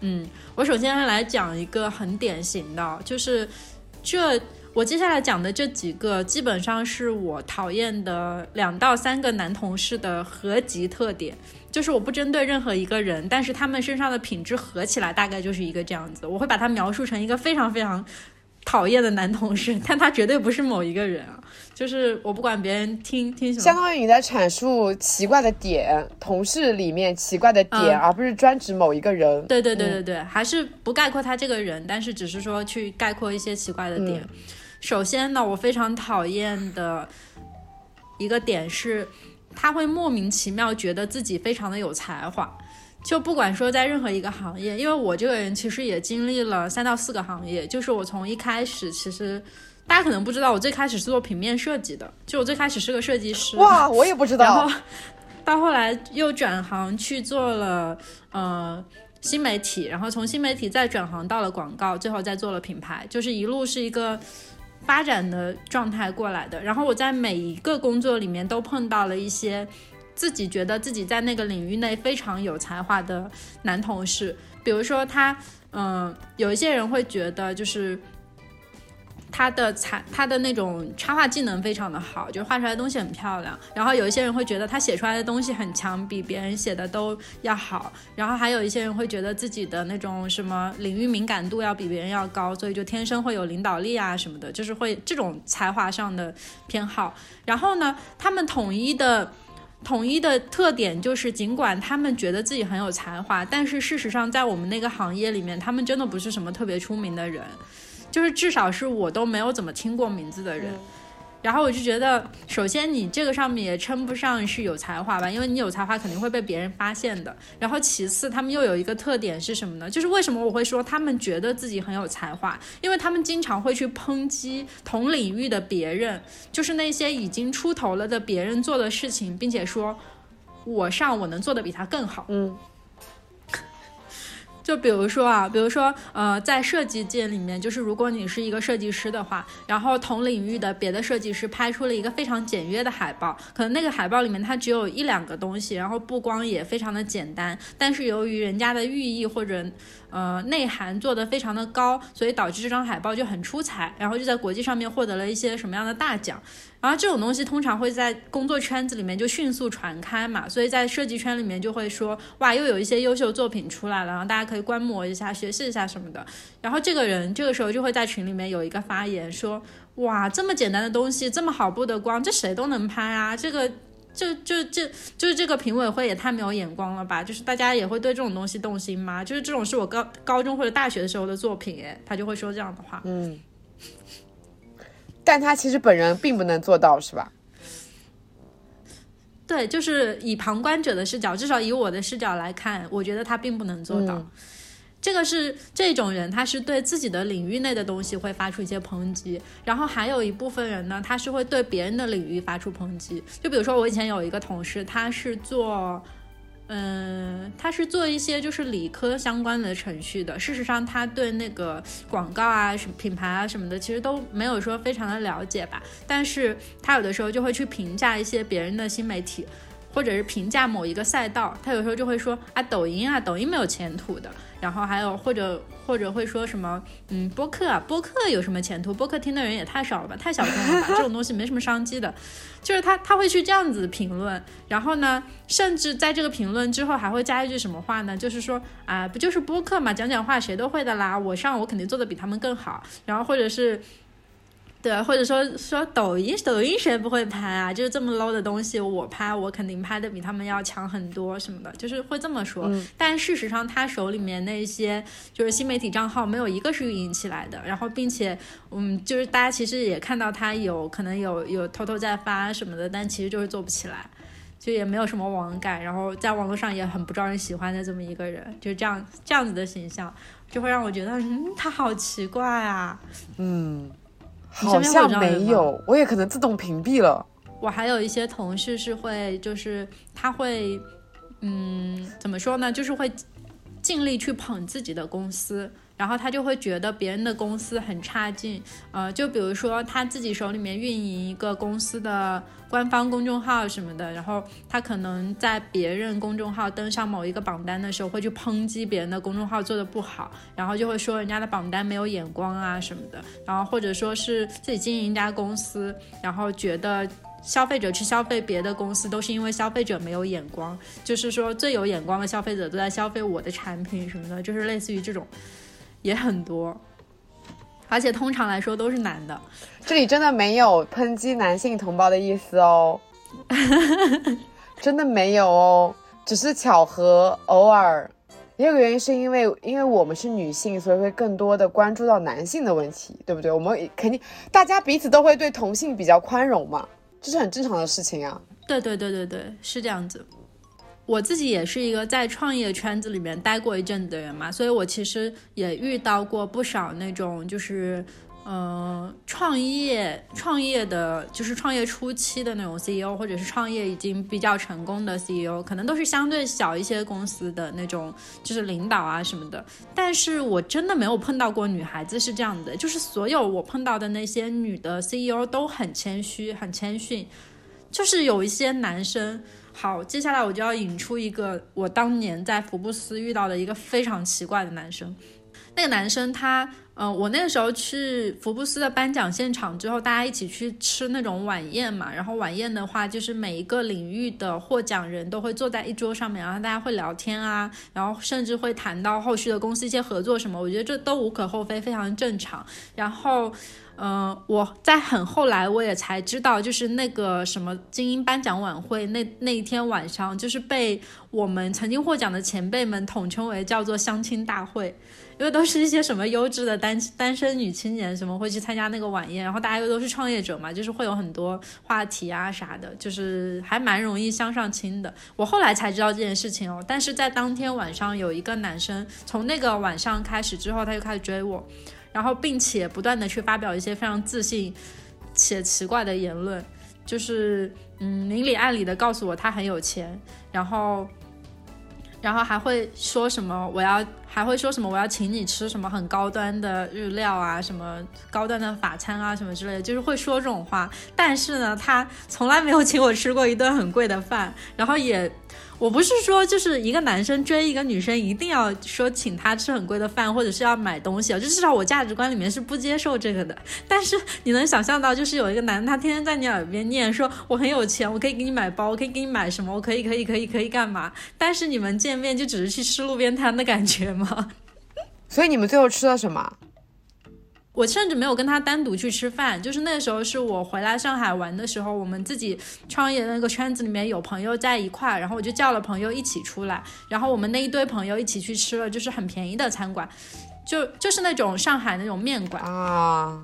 嗯，我首先来讲一个很典型的，就是这我接下来讲的这几个，基本上是我讨厌的两到三个男同事的合集特点。就是我不针对任何一个人，但是他们身上的品质合起来大概就是一个这样子。我会把它描述成一个非常非常讨厌的男同事，但他绝对不是某一个人啊。就是我不管别人听听什么，相当于你在阐述奇怪的点，同事里面奇怪的点，嗯而不是专指某一个人。对对对对对，还是不概括他这个人，但是只是说去概括一些奇怪的点。首先呢，我非常讨厌的一个点是，他会莫名其妙觉得自己非常的有才华。就不管说在任何一个行业，因为我这个人其实也经历了三到四个行业，就是我从一开始其实。大家可能不知道，我最开始是做平面设计的，就我最开始是个设计师。哇，我也不知道然道后。到后来又转行去做了呃新媒体，然后从新媒体再转行到了广告，最后再做了品牌，就是一路是一个发展的状态过来的。然后我在每一个工作里面都碰到了一些自己觉得自己在那个领域内非常有才华的男同事，比如说他，嗯、有一些人会觉得就是。他的才，他的那种插画技能非常的好，就画出来的东西很漂亮。然后有一些人会觉得他写出来的东西很强，比别人写的都要好。然后还有一些人会觉得自己的那种什么领域敏感度要比别人要高，所以就天生会有领导力啊什么的，就是会这种才华上的偏好。然后呢，他们统一的。统一的特点就是，尽管他们觉得自己很有才华，但是事实上在我们那个行业里面，他们真的不是什么特别出名的人。就是至少是我都没有怎么听过名字的人。然后我就觉得，首先你这个上面也称不上是有才华吧，因为你有才华肯定会被别人发现的。然后其次，他们又有一个特点是什么呢？就是为什么我会说他们觉得自己很有才华？因为他们经常会去抨击同领域的别人，就是那些已经出头了的别人做的事情，并且说我上我能做的比他更好。嗯。就比如说啊，比如说，呃，在设计界里面，就是如果你是一个设计师的话，然后同领域的别的设计师拍出了一个非常简约的海报，可能那个海报里面它只有一两个东西，然后布光也非常的简单，但是由于人家的寓意或者呃内涵做得非常的高，所以导致这张海报就很出彩，然后就在国际上面获得了一些什么样的大奖。然后这种东西通常会在工作圈子里面就迅速传开嘛，所以在设计圈里面就会说，哇，又有一些优秀作品出来了，然后大家可以观摩一下、学习一下什么的。然后这个人这个时候就会在群里面有一个发言说，哇，这么简单的东西，这么好布的光，这谁都能拍啊，这个。就就就就是这个评委会也太没有眼光了吧！就是大家也会对这种东西动心吗？就是这种是我高高中或者大学的时候的作品，诶，他就会说这样的话。嗯，但他其实本人并不能做到，是吧？对，就是以旁观者的视角，至少以我的视角来看，我觉得他并不能做到。嗯这个是这种人，他是对自己的领域内的东西会发出一些抨击，然后还有一部分人呢，他是会对别人的领域发出抨击。就比如说我以前有一个同事，他是做，嗯，他是做一些就是理科相关的程序的。事实上，他对那个广告啊、什么品牌啊什么的，其实都没有说非常的了解吧。但是他有的时候就会去评价一些别人的新媒体。或者是评价某一个赛道，他有时候就会说啊，抖音啊，抖音没有前途的。然后还有或者或者会说什么，嗯，播客啊，播客有什么前途？播客听的人也太少了吧，太小众了吧，这种东西没什么商机的。就是他他会去这样子评论，然后呢，甚至在这个评论之后还会加一句什么话呢？就是说啊，不就是播客嘛，讲讲话谁都会的啦，我上我肯定做的比他们更好。然后或者是。对，或者说说抖音，抖音谁不会拍啊？就是这么 low 的东西，我拍，我肯定拍的比他们要强很多什么的，就是会这么说。但事实上，他手里面那些就是新媒体账号，没有一个是运营起来的。然后，并且，嗯，就是大家其实也看到他有可能有有偷偷在发什么的，但其实就是做不起来，就也没有什么网感，然后在网络上也很不招人喜欢的这么一个人，就是这样这样子的形象，就会让我觉得，嗯，他好奇怪啊，嗯。好像没有，我也可能自动屏蔽了。我还有一些同事是会，就是他会，嗯，怎么说呢？就是会尽力去捧自己的公司。然后他就会觉得别人的公司很差劲，呃，就比如说他自己手里面运营一个公司的官方公众号什么的，然后他可能在别人公众号登上某一个榜单的时候，会去抨击别人的公众号做的不好，然后就会说人家的榜单没有眼光啊什么的，然后或者说是自己经营一家公司，然后觉得消费者去消费别的公司都是因为消费者没有眼光，就是说最有眼光的消费者都在消费我的产品什么的，就是类似于这种。也很多，而且通常来说都是男的。这里真的没有抨击男性同胞的意思哦，真的没有哦，只是巧合，偶尔。也有个原因是因为，因为我们是女性，所以会更多的关注到男性的问题，对不对？我们肯定大家彼此都会对同性比较宽容嘛，这是很正常的事情啊。对对对对对，是这样子。我自己也是一个在创业圈子里面待过一阵子的人嘛，所以我其实也遇到过不少那种就是，嗯，创业创业的，就是创业初期的那种 CEO，或者是创业已经比较成功的 CEO，可能都是相对小一些公司的那种，就是领导啊什么的。但是我真的没有碰到过女孩子是这样的，就是所有我碰到的那些女的 CEO 都很谦虚，很谦逊，就是有一些男生。好，接下来我就要引出一个我当年在福布斯遇到的一个非常奇怪的男生。那个男生他，嗯，我那个时候去福布斯的颁奖现场之后，大家一起去吃那种晚宴嘛。然后晚宴的话，就是每一个领域的获奖人都会坐在一桌上面，然后大家会聊天啊，然后甚至会谈到后续的公司一些合作什么。我觉得这都无可厚非，非常正常。然后。嗯，我在很后来我也才知道，就是那个什么精英颁奖晚会那那一天晚上，就是被我们曾经获奖的前辈们统称为叫做相亲大会，因为都是一些什么优质的单单身女青年什么会去参加那个晚宴，然后大家又都是创业者嘛，就是会有很多话题啊啥的，就是还蛮容易相上亲的。我后来才知道这件事情哦，但是在当天晚上有一个男生从那个晚上开始之后，他就开始追我。然后，并且不断的去发表一些非常自信且奇怪的言论，就是嗯，明里暗里的告诉我他很有钱，然后，然后还会说什么我要，还会说什么我要请你吃什么很高端的日料啊，什么高端的法餐啊，什么之类的，就是会说这种话。但是呢，他从来没有请我吃过一顿很贵的饭，然后也。我不是说就是一个男生追一个女生一定要说请她吃很贵的饭，或者是要买东西啊，就至少我价值观里面是不接受这个的。但是你能想象到，就是有一个男他天天在你耳边念说我很有钱，我可以给你买包，我可以给你买什么，我可以可以可以可以干嘛？但是你们见面就只是去吃路边摊的感觉吗？所以你们最后吃了什么？我甚至没有跟他单独去吃饭，就是那时候是我回来上海玩的时候，我们自己创业的那个圈子里面有朋友在一块，然后我就叫了朋友一起出来，然后我们那一堆朋友一起去吃了，就是很便宜的餐馆，就就是那种上海那种面馆啊。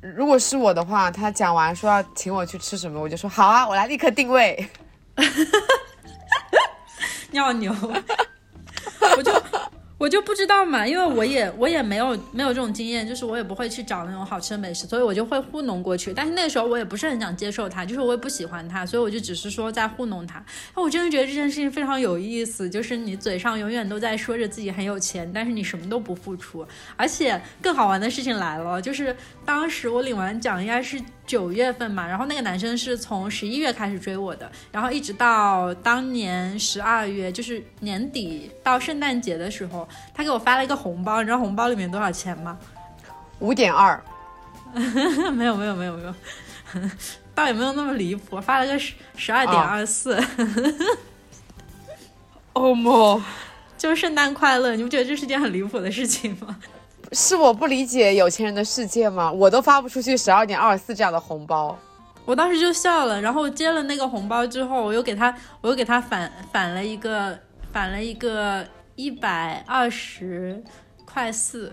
如果是我的话，他讲完说要请我去吃什么，我就说好啊，我来立刻定位。尿牛，我就。不知道嘛，因为我也我也没有没有这种经验，就是我也不会去找那种好吃的美食，所以我就会糊弄过去。但是那时候我也不是很想接受他，就是我也不喜欢他，所以我就只是说在糊弄他。那我真的觉得这件事情非常有意思，就是你嘴上永远都在说着自己很有钱，但是你什么都不付出。而且更好玩的事情来了，就是当时我领完奖应该是九月份嘛，然后那个男生是从十一月开始追我的，然后一直到当年十二月，就是年底到圣诞节的时候。他给我发了一个红包，你知道红包里面多少钱吗？五点二，没有没有没有没有，倒也没有那么离谱，发了个十十二点二四。哦莫，就是圣诞快乐，你不觉得这是件很离谱的事情吗？是我不理解有钱人的世界吗？我都发不出去十二点二十四这样的红包，我当时就笑了。然后接了那个红包之后，我又给他，我又给他返返了一个，返了一个。一百二十块四，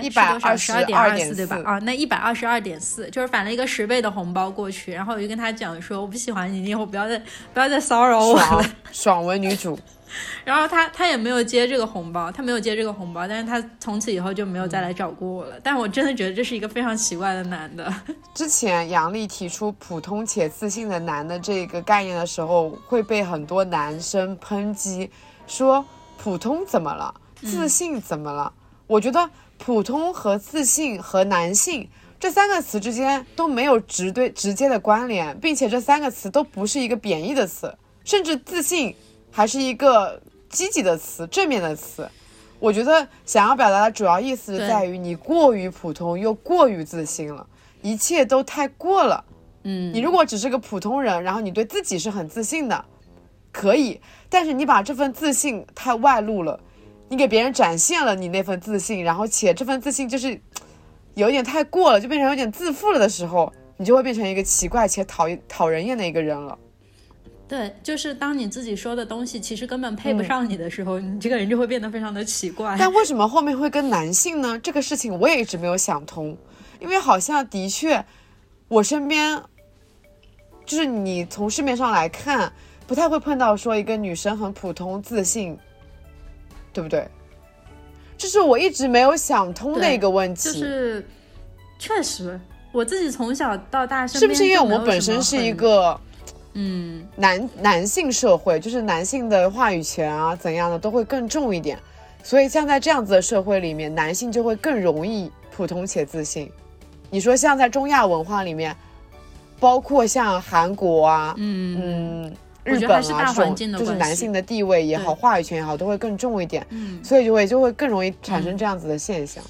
一百二十二点二四对吧？啊，那一百二十二点四就是返了一个十倍的红包过去，然后我就跟他讲说，我不喜欢你，你以后不要再不要再骚扰我了。爽文女主，然后他他也没有接这个红包，他没有接这个红包，但是他从此以后就没有再来找过我了。但我真的觉得这是一个非常奇怪的男的。之前杨丽提出普通且自信的男的这个概念的时候，会被很多男生抨击说。普通怎么了？自信怎么了？我觉得普通和自信和男性这三个词之间都没有直对直接的关联，并且这三个词都不是一个贬义的词，甚至自信还是一个积极的词、正面的词。我觉得想要表达的主要意思在于你过于普通又过于自信了，一切都太过了。嗯，你如果只是个普通人，然后你对自己是很自信的。可以，但是你把这份自信太外露了，你给别人展现了你那份自信，然后且这份自信就是有点太过了，就变成有点自负了的时候，你就会变成一个奇怪且讨厌讨人厌的一个人了。对，就是当你自己说的东西其实根本配不上你的时候，你这个人就会变得非常的奇怪。但为什么后面会跟男性呢？这个事情我也一直没有想通，因为好像的确，我身边就是你从市面上来看。不太会碰到说一个女生很普通自信，对不对？这是我一直没有想通的一个问题。就是确实，我自己从小到大是不是因为我们本身是一个嗯。男男性社会，就是男性的话语权啊怎样的都会更重一点，所以像在这样子的社会里面，男性就会更容易普通且自信。你说像在中亚文化里面，包括像韩国啊，嗯。嗯。日本啊，这种就是男性的地位也好，话语权也好，都会更重一点，嗯，所以就会就会更容易产生这样子的现象，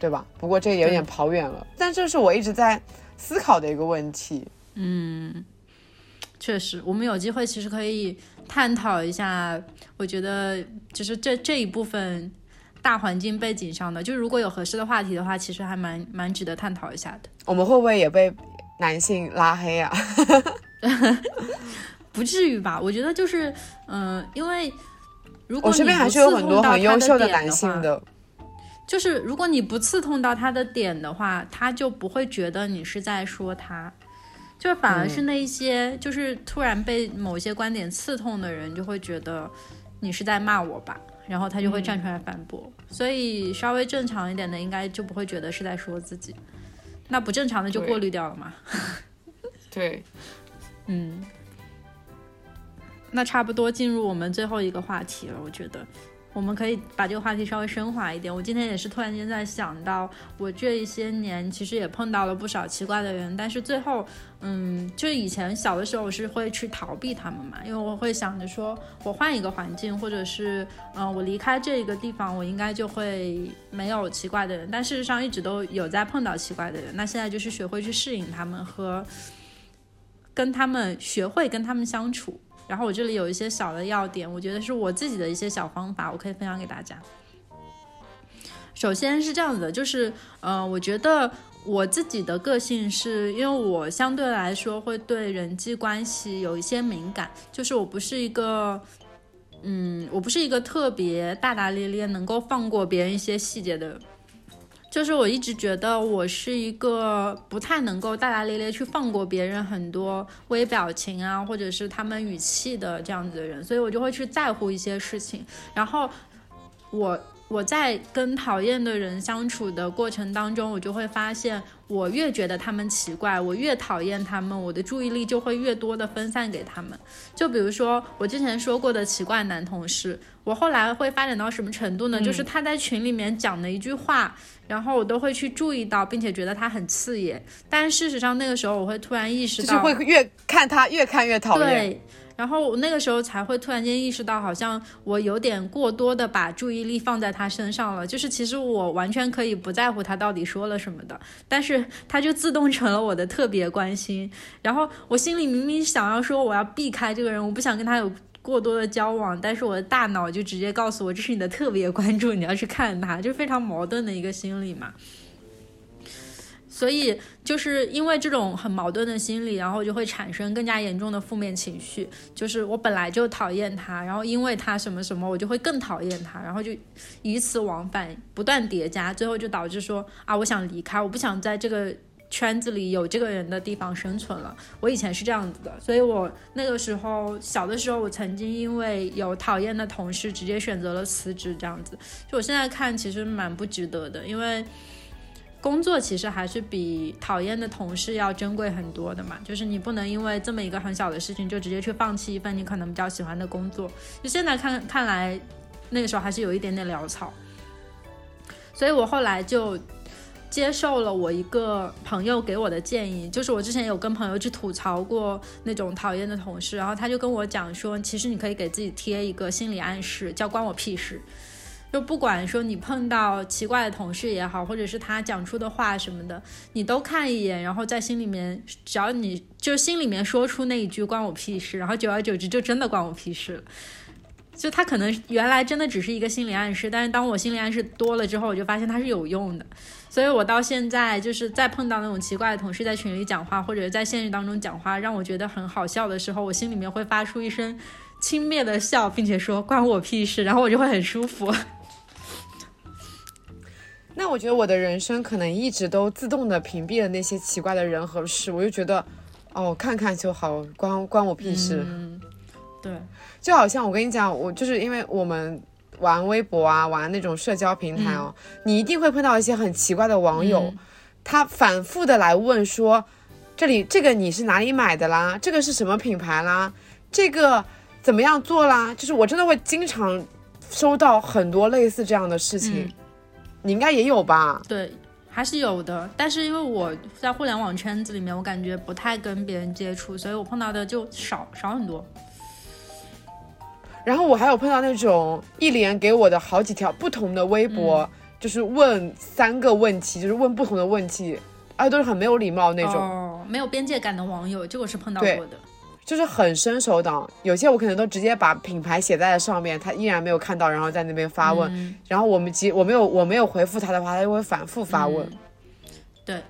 对吧？不过这有点跑远了，但这是我一直在思考的一个问题。嗯，确实，我们有机会其实可以探讨一下。我觉得就是这这一部分大环境背景上的，就如果有合适的话题的话，其实还蛮蛮值得探讨一下的。我们会不会也被男性拉黑啊？不至于吧？我觉得就是，嗯，因为如果我身边还是有很多很优秀的男性的，就是如果你不刺痛到他的点的话，他就不会觉得你是在说他，就反而是那一些就是突然被某些观点刺痛的人，就会觉得你是在骂我吧，然后他就会站出来反驳。所以稍微正常一点的，应该就不会觉得是在说自己，那不正常的就过滤掉了嘛。对，嗯。那差不多进入我们最后一个话题了，我觉得我们可以把这个话题稍微升华一点。我今天也是突然间在想到，我这一些年其实也碰到了不少奇怪的人，但是最后，嗯，就是以前小的时候我是会去逃避他们嘛，因为我会想着说我换一个环境，或者是嗯我离开这个地方，我应该就会没有奇怪的人。但事实上一直都有在碰到奇怪的人，那现在就是学会去适应他们和跟他们学会跟他们相处。然后我这里有一些小的要点，我觉得是我自己的一些小方法，我可以分享给大家。首先是这样子的，就是，呃，我觉得我自己的个性是因为我相对来说会对人际关系有一些敏感，就是我不是一个，嗯，我不是一个特别大大咧咧能够放过别人一些细节的。就是我一直觉得我是一个不太能够大大咧咧去放过别人很多微表情啊，或者是他们语气的这样子的人，所以我就会去在乎一些事情。然后我我在跟讨厌的人相处的过程当中，我就会发现，我越觉得他们奇怪，我越讨厌他们，我的注意力就会越多的分散给他们。就比如说我之前说过的奇怪男同事，我后来会发展到什么程度呢？就是他在群里面讲的一句话。然后我都会去注意到，并且觉得他很刺眼，但事实上那个时候我会突然意识到，就是会越看他越看越讨厌。对，然后我那个时候才会突然间意识到，好像我有点过多的把注意力放在他身上了。就是其实我完全可以不在乎他到底说了什么的，但是他就自动成了我的特别关心。然后我心里明明想要说我要避开这个人，我不想跟他有。过多的交往，但是我的大脑就直接告诉我，这是你的特别关注，你要去看他，就非常矛盾的一个心理嘛。所以就是因为这种很矛盾的心理，然后就会产生更加严重的负面情绪。就是我本来就讨厌他，然后因为他什么什么，我就会更讨厌他，然后就以此往返，不断叠加，最后就导致说啊，我想离开，我不想在这个。圈子里有这个人的地方生存了。我以前是这样子的，所以我那个时候小的时候，我曾经因为有讨厌的同事，直接选择了辞职。这样子，就我现在看，其实蛮不值得的，因为工作其实还是比讨厌的同事要珍贵很多的嘛。就是你不能因为这么一个很小的事情，就直接去放弃一份你可能比较喜欢的工作。就现在看看来，那个时候还是有一点点潦草。所以我后来就。接受了我一个朋友给我的建议，就是我之前有跟朋友去吐槽过那种讨厌的同事，然后他就跟我讲说，其实你可以给自己贴一个心理暗示，叫关我屁事。就不管说你碰到奇怪的同事也好，或者是他讲出的话什么的，你都看一眼，然后在心里面，只要你就心里面说出那一句关我屁事，然后久而久之就真的关我屁事了。就他可能原来真的只是一个心理暗示，但是当我心理暗示多了之后，我就发现它是有用的。所以我到现在就是在碰到那种奇怪的同事在群里讲话，或者在现实当中讲话，让我觉得很好笑的时候，我心里面会发出一声轻蔑的笑，并且说关我屁事，然后我就会很舒服。那我觉得我的人生可能一直都自动的屏蔽了那些奇怪的人和事，我就觉得哦，看看就好，关关我屁事。嗯对，就好像我跟你讲，我就是因为我们玩微博啊，玩那种社交平台哦，你一定会碰到一些很奇怪的网友，他反复的来问说，这里这个你是哪里买的啦？这个是什么品牌啦？这个怎么样做啦？就是我真的会经常收到很多类似这样的事情，你应该也有吧？对，还是有的，但是因为我在互联网圈子里面，我感觉不太跟别人接触，所以我碰到的就少少很多。然后我还有碰到那种一连给我的好几条不同的微博，就是问三个问题，就是问不同的问题，而都是很没有礼貌那种，没有边界感的网友，这个是碰到过的，就是很伸手党。有些我可能都直接把品牌写在了上面，他依然没有看到，然后在那边发问，然后我们即我没有我没有回复他的话，他就会反复发问，对，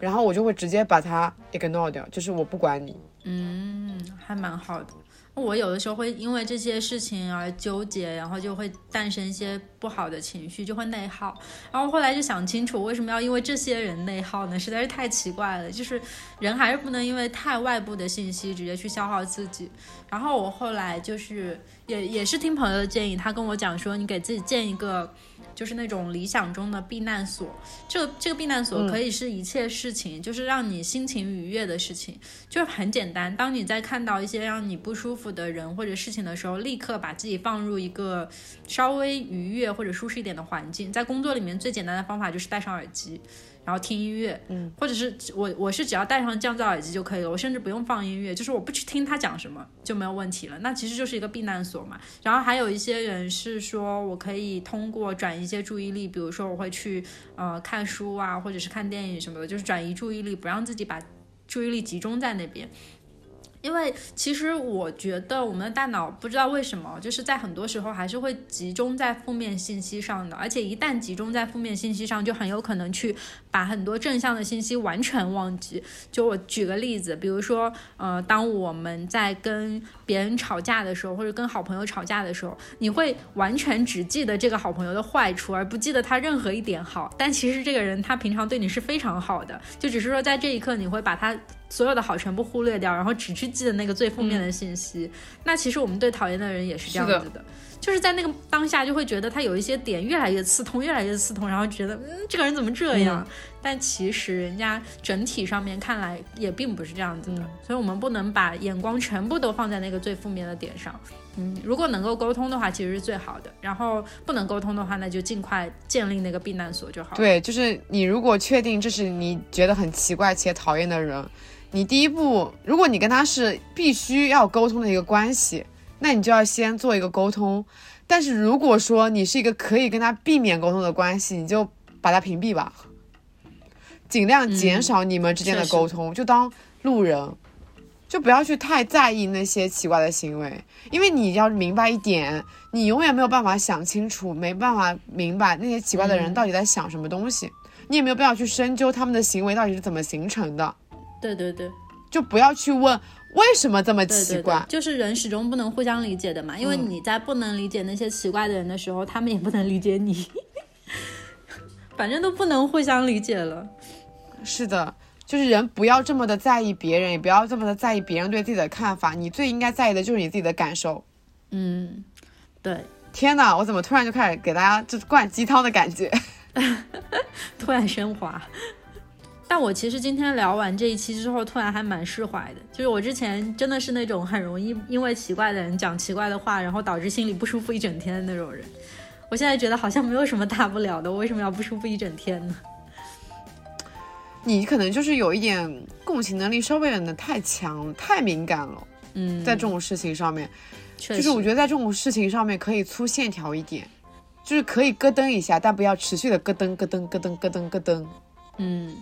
然后我就会直接把他 ignore 掉，就是我不管你，嗯，还蛮好的。我有的时候会因为这些事情而纠结，然后就会诞生一些不好的情绪，就会内耗。然后后来就想清楚，为什么要因为这些人内耗呢？实在是太奇怪了。就是人还是不能因为太外部的信息直接去消耗自己。然后我后来就是也也是听朋友的建议，他跟我讲说，你给自己建一个。就是那种理想中的避难所，这个这个避难所可以是一切事情，就是让你心情愉悦的事情，就是很简单。当你在看到一些让你不舒服的人或者事情的时候，立刻把自己放入一个稍微愉悦或者舒适一点的环境。在工作里面最简单的方法就是戴上耳机。然后听音乐，嗯，或者是我我是只要戴上降噪耳机就可以了，我甚至不用放音乐，就是我不去听他讲什么就没有问题了。那其实就是一个避难所嘛。然后还有一些人是说我可以通过转移一些注意力，比如说我会去呃看书啊，或者是看电影什么的，就是转移注意力，不让自己把注意力集中在那边。因为其实我觉得我们的大脑不知道为什么，就是在很多时候还是会集中在负面信息上的，而且一旦集中在负面信息上，就很有可能去把很多正向的信息完全忘记。就我举个例子，比如说，呃，当我们在跟别人吵架的时候，或者跟好朋友吵架的时候，你会完全只记得这个好朋友的坏处，而不记得他任何一点好。但其实这个人他平常对你是非常好的，就只是说在这一刻你会把他。所有的好全部忽略掉，然后只去记得那个最负面的信息。那其实我们对讨厌的人也是这样子的，就是在那个当下就会觉得他有一些点越来越刺痛，越来越刺痛，然后觉得嗯这个人怎么这样？但其实人家整体上面看来也并不是这样子的，所以我们不能把眼光全部都放在那个最负面的点上。嗯，如果能够沟通的话，其实是最好的。然后不能沟通的话，那就尽快建立那个避难所就好了。对，就是你如果确定这是你觉得很奇怪且讨厌的人，你第一步，如果你跟他是必须要沟通的一个关系，那你就要先做一个沟通。但是如果说你是一个可以跟他避免沟通的关系，你就把他屏蔽吧。尽量减少你们之间的沟通，就当路人，就不要去太在意那些奇怪的行为，因为你要明白一点，你永远没有办法想清楚，没办法明白那些奇怪的人到底在想什么东西，你也没有必要去深究他们的行为到底是怎么形成的。对对对，就不要去问为什么这么奇怪，就是人始终不能互相理解的嘛，因为你在不能理解那些奇怪的人的时候，他们也不能理解你，反正都不能互相理解了。是的，就是人不要这么的在意别人，也不要这么的在意别人对自己的看法。你最应该在意的就是你自己的感受。嗯，对。天哪，我怎么突然就开始给大家就灌鸡汤的感觉？突然升华。但我其实今天聊完这一期之后，突然还蛮释怀的。就是我之前真的是那种很容易因为奇怪的人讲奇怪的话，然后导致心里不舒服一整天的那种人。我现在觉得好像没有什么大不了的，我为什么要不舒服一整天呢？你可能就是有一点共情能力稍微有点太强，太敏感了。嗯，在这种事情上面，就是我觉得在这种事情上面可以粗线条一点，就是可以咯噔一下，但不要持续的咯噔咯噔咯噔咯噔咯噔。嗯，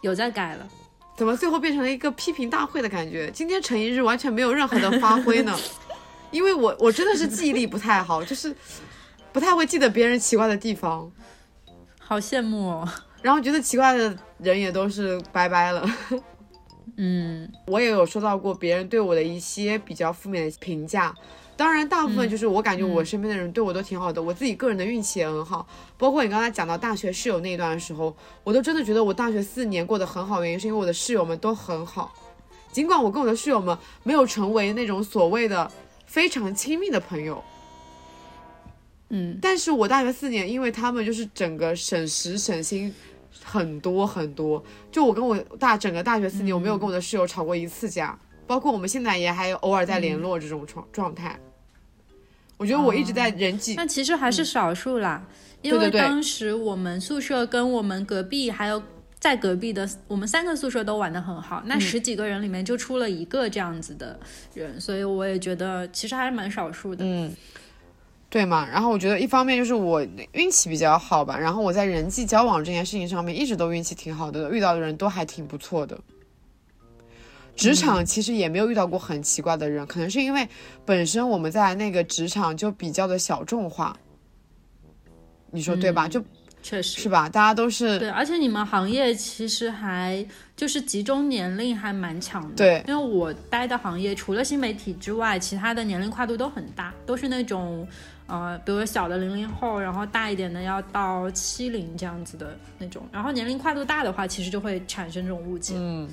有在改了，怎么最后变成了一个批评大会的感觉？今天陈一日完全没有任何的发挥呢？因为我我真的是记忆力不太好，就是不太会记得别人奇怪的地方。好羡慕哦。然后觉得奇怪的人也都是拜拜了。嗯，我也有收到过别人对我的一些比较负面的评价，当然大部分就是我感觉我身边的人对我都挺好的，我自己个人的运气也很好。包括你刚才讲到大学室友那一段的时候，我都真的觉得我大学四年过得很好，原因是因为我的室友们都很好。尽管我跟我的室友们没有成为那种所谓的非常亲密的朋友。嗯，但是我大学四年，因为他们就是整个省时省心很多很多。就我跟我大整个大学四年，我没有跟我的室友吵过一次架，包括我们现在也还有偶尔在联络这种状状态。我觉得我一直在人际，那其实还是少数啦。因为当时我们宿舍跟我们隔壁还有在隔壁的，我们三个宿舍都玩的很好。那十几个人里面就出了一个这样子的人，所以我也觉得其实还是蛮少数的。嗯。对嘛，然后我觉得一方面就是我运气比较好吧，然后我在人际交往这件事情上面一直都运气挺好的，遇到的人都还挺不错的。职场其实也没有遇到过很奇怪的人，可能是因为本身我们在那个职场就比较的小众化，你说对吧？就。确实是吧？大家都是对，而且你们行业其实还就是集中年龄还蛮强的。对，因为我待的行业除了新媒体之外，其他的年龄跨度都很大，都是那种呃，比如说小的零零后，然后大一点的要到七零这样子的那种。然后年龄跨度大的话，其实就会产生这种误解。嗯。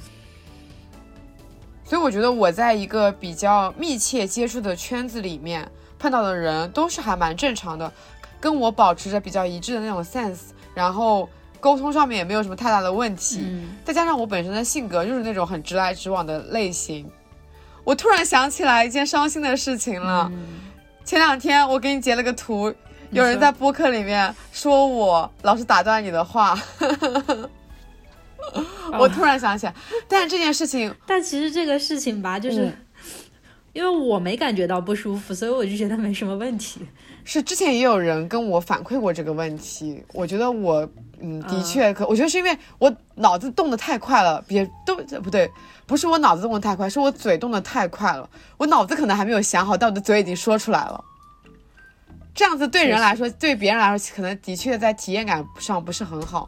所以我觉得我在一个比较密切接触的圈子里面碰到的人都是还蛮正常的。跟我保持着比较一致的那种 sense，然后沟通上面也没有什么太大的问题。再加上我本身的性格就是那种很直来直往的类型。我突然想起来一件伤心的事情了。前两天我给你截了个图，有人在播客里面说我老是打断你的话。我突然想起来，但是这件事情，但其实这个事情吧，就是因为我没感觉到不舒服，所以我就觉得没什么问题。是之前也有人跟我反馈过这个问题，我觉得我，嗯，的确可，我觉得是因为我脑子动得太快了，别都不对，不是我脑子动得太快，是我嘴动得太快了，我脑子可能还没有想好，但我的嘴已经说出来了。这样子对人来说，对别人来说，可能的确在体验感上不是很好。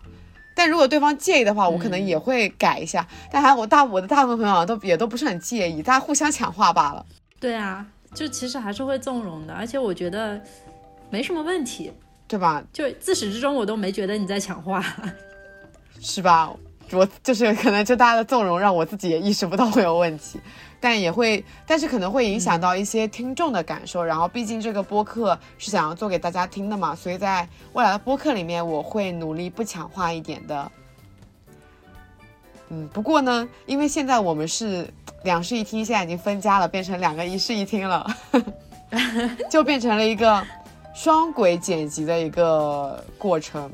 但如果对方介意的话，我可能也会改一下。但还我大我的大部分朋友都也都不是很介意，大家互相抢话罢了。对啊，就其实还是会纵容的，而且我觉得。没什么问题，对吧？就自始至终我都没觉得你在抢话，是吧？我就是可能就大家的纵容，让我自己也意识不到会有问题，但也会，但是可能会影响到一些听众的感受。然后，毕竟这个播客是想要做给大家听的嘛，所以在未来的播客里面，我会努力不强化一点的。嗯，不过呢，因为现在我们是两室一厅，现在已经分家了，变成两个一室一厅了，就变成了一个双轨剪辑的一个过程。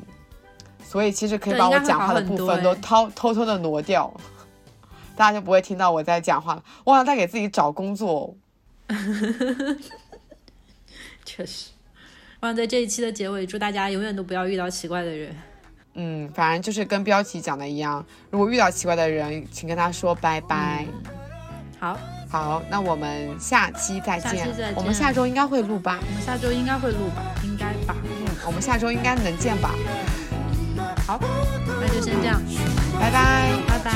所以其实可以把我讲话的部分都偷偷偷的挪掉，大家就不会听到我在讲话了。我好像在给自己找工作。确实，我想在这一期的结尾，祝大家永远都不要遇到奇怪的人。嗯，反正就是跟标题讲的一样，如果遇到奇怪的人，请跟他说拜拜。好，好，那我们下期再见。下期再见。我们下周应该会录吧？我们下周应该会录吧？应该吧？嗯，我们下周应该能见吧？好，那就先这样，拜拜，拜拜。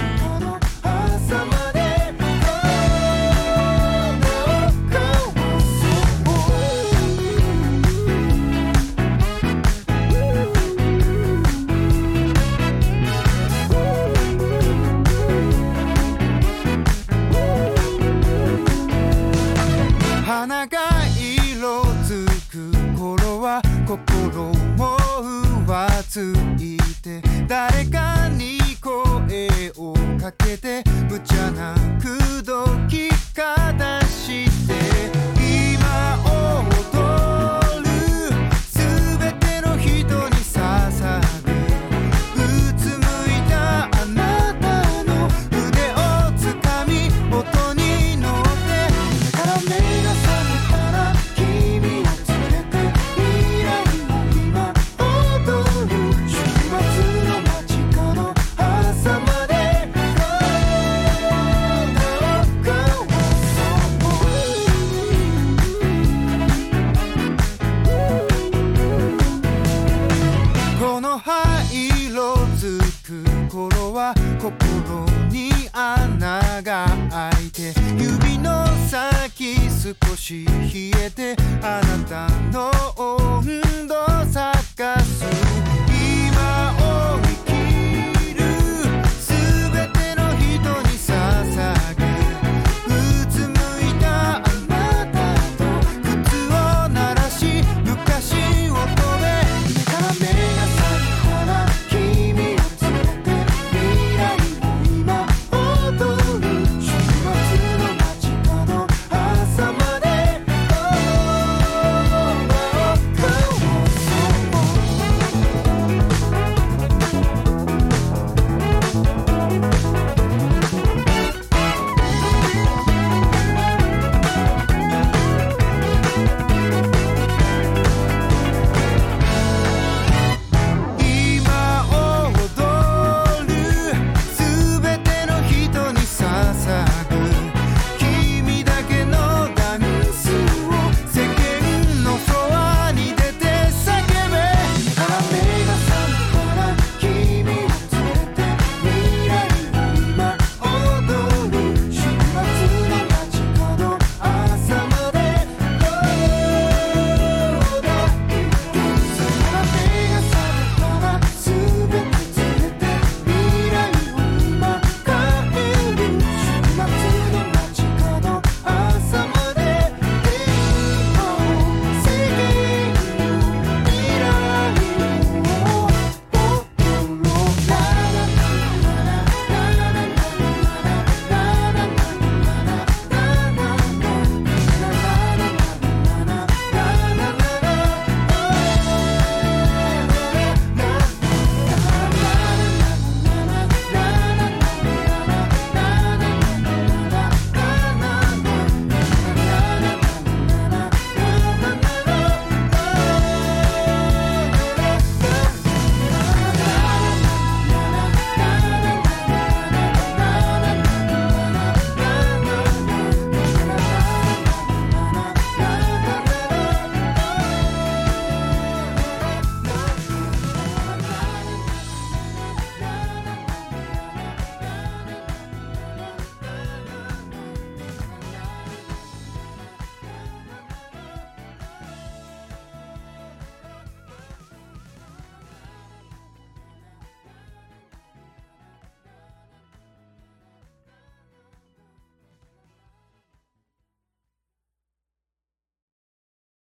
花が色づく頃は心も浮ついて誰かに声をかけて無茶な口説き少し冷えてあなたの温度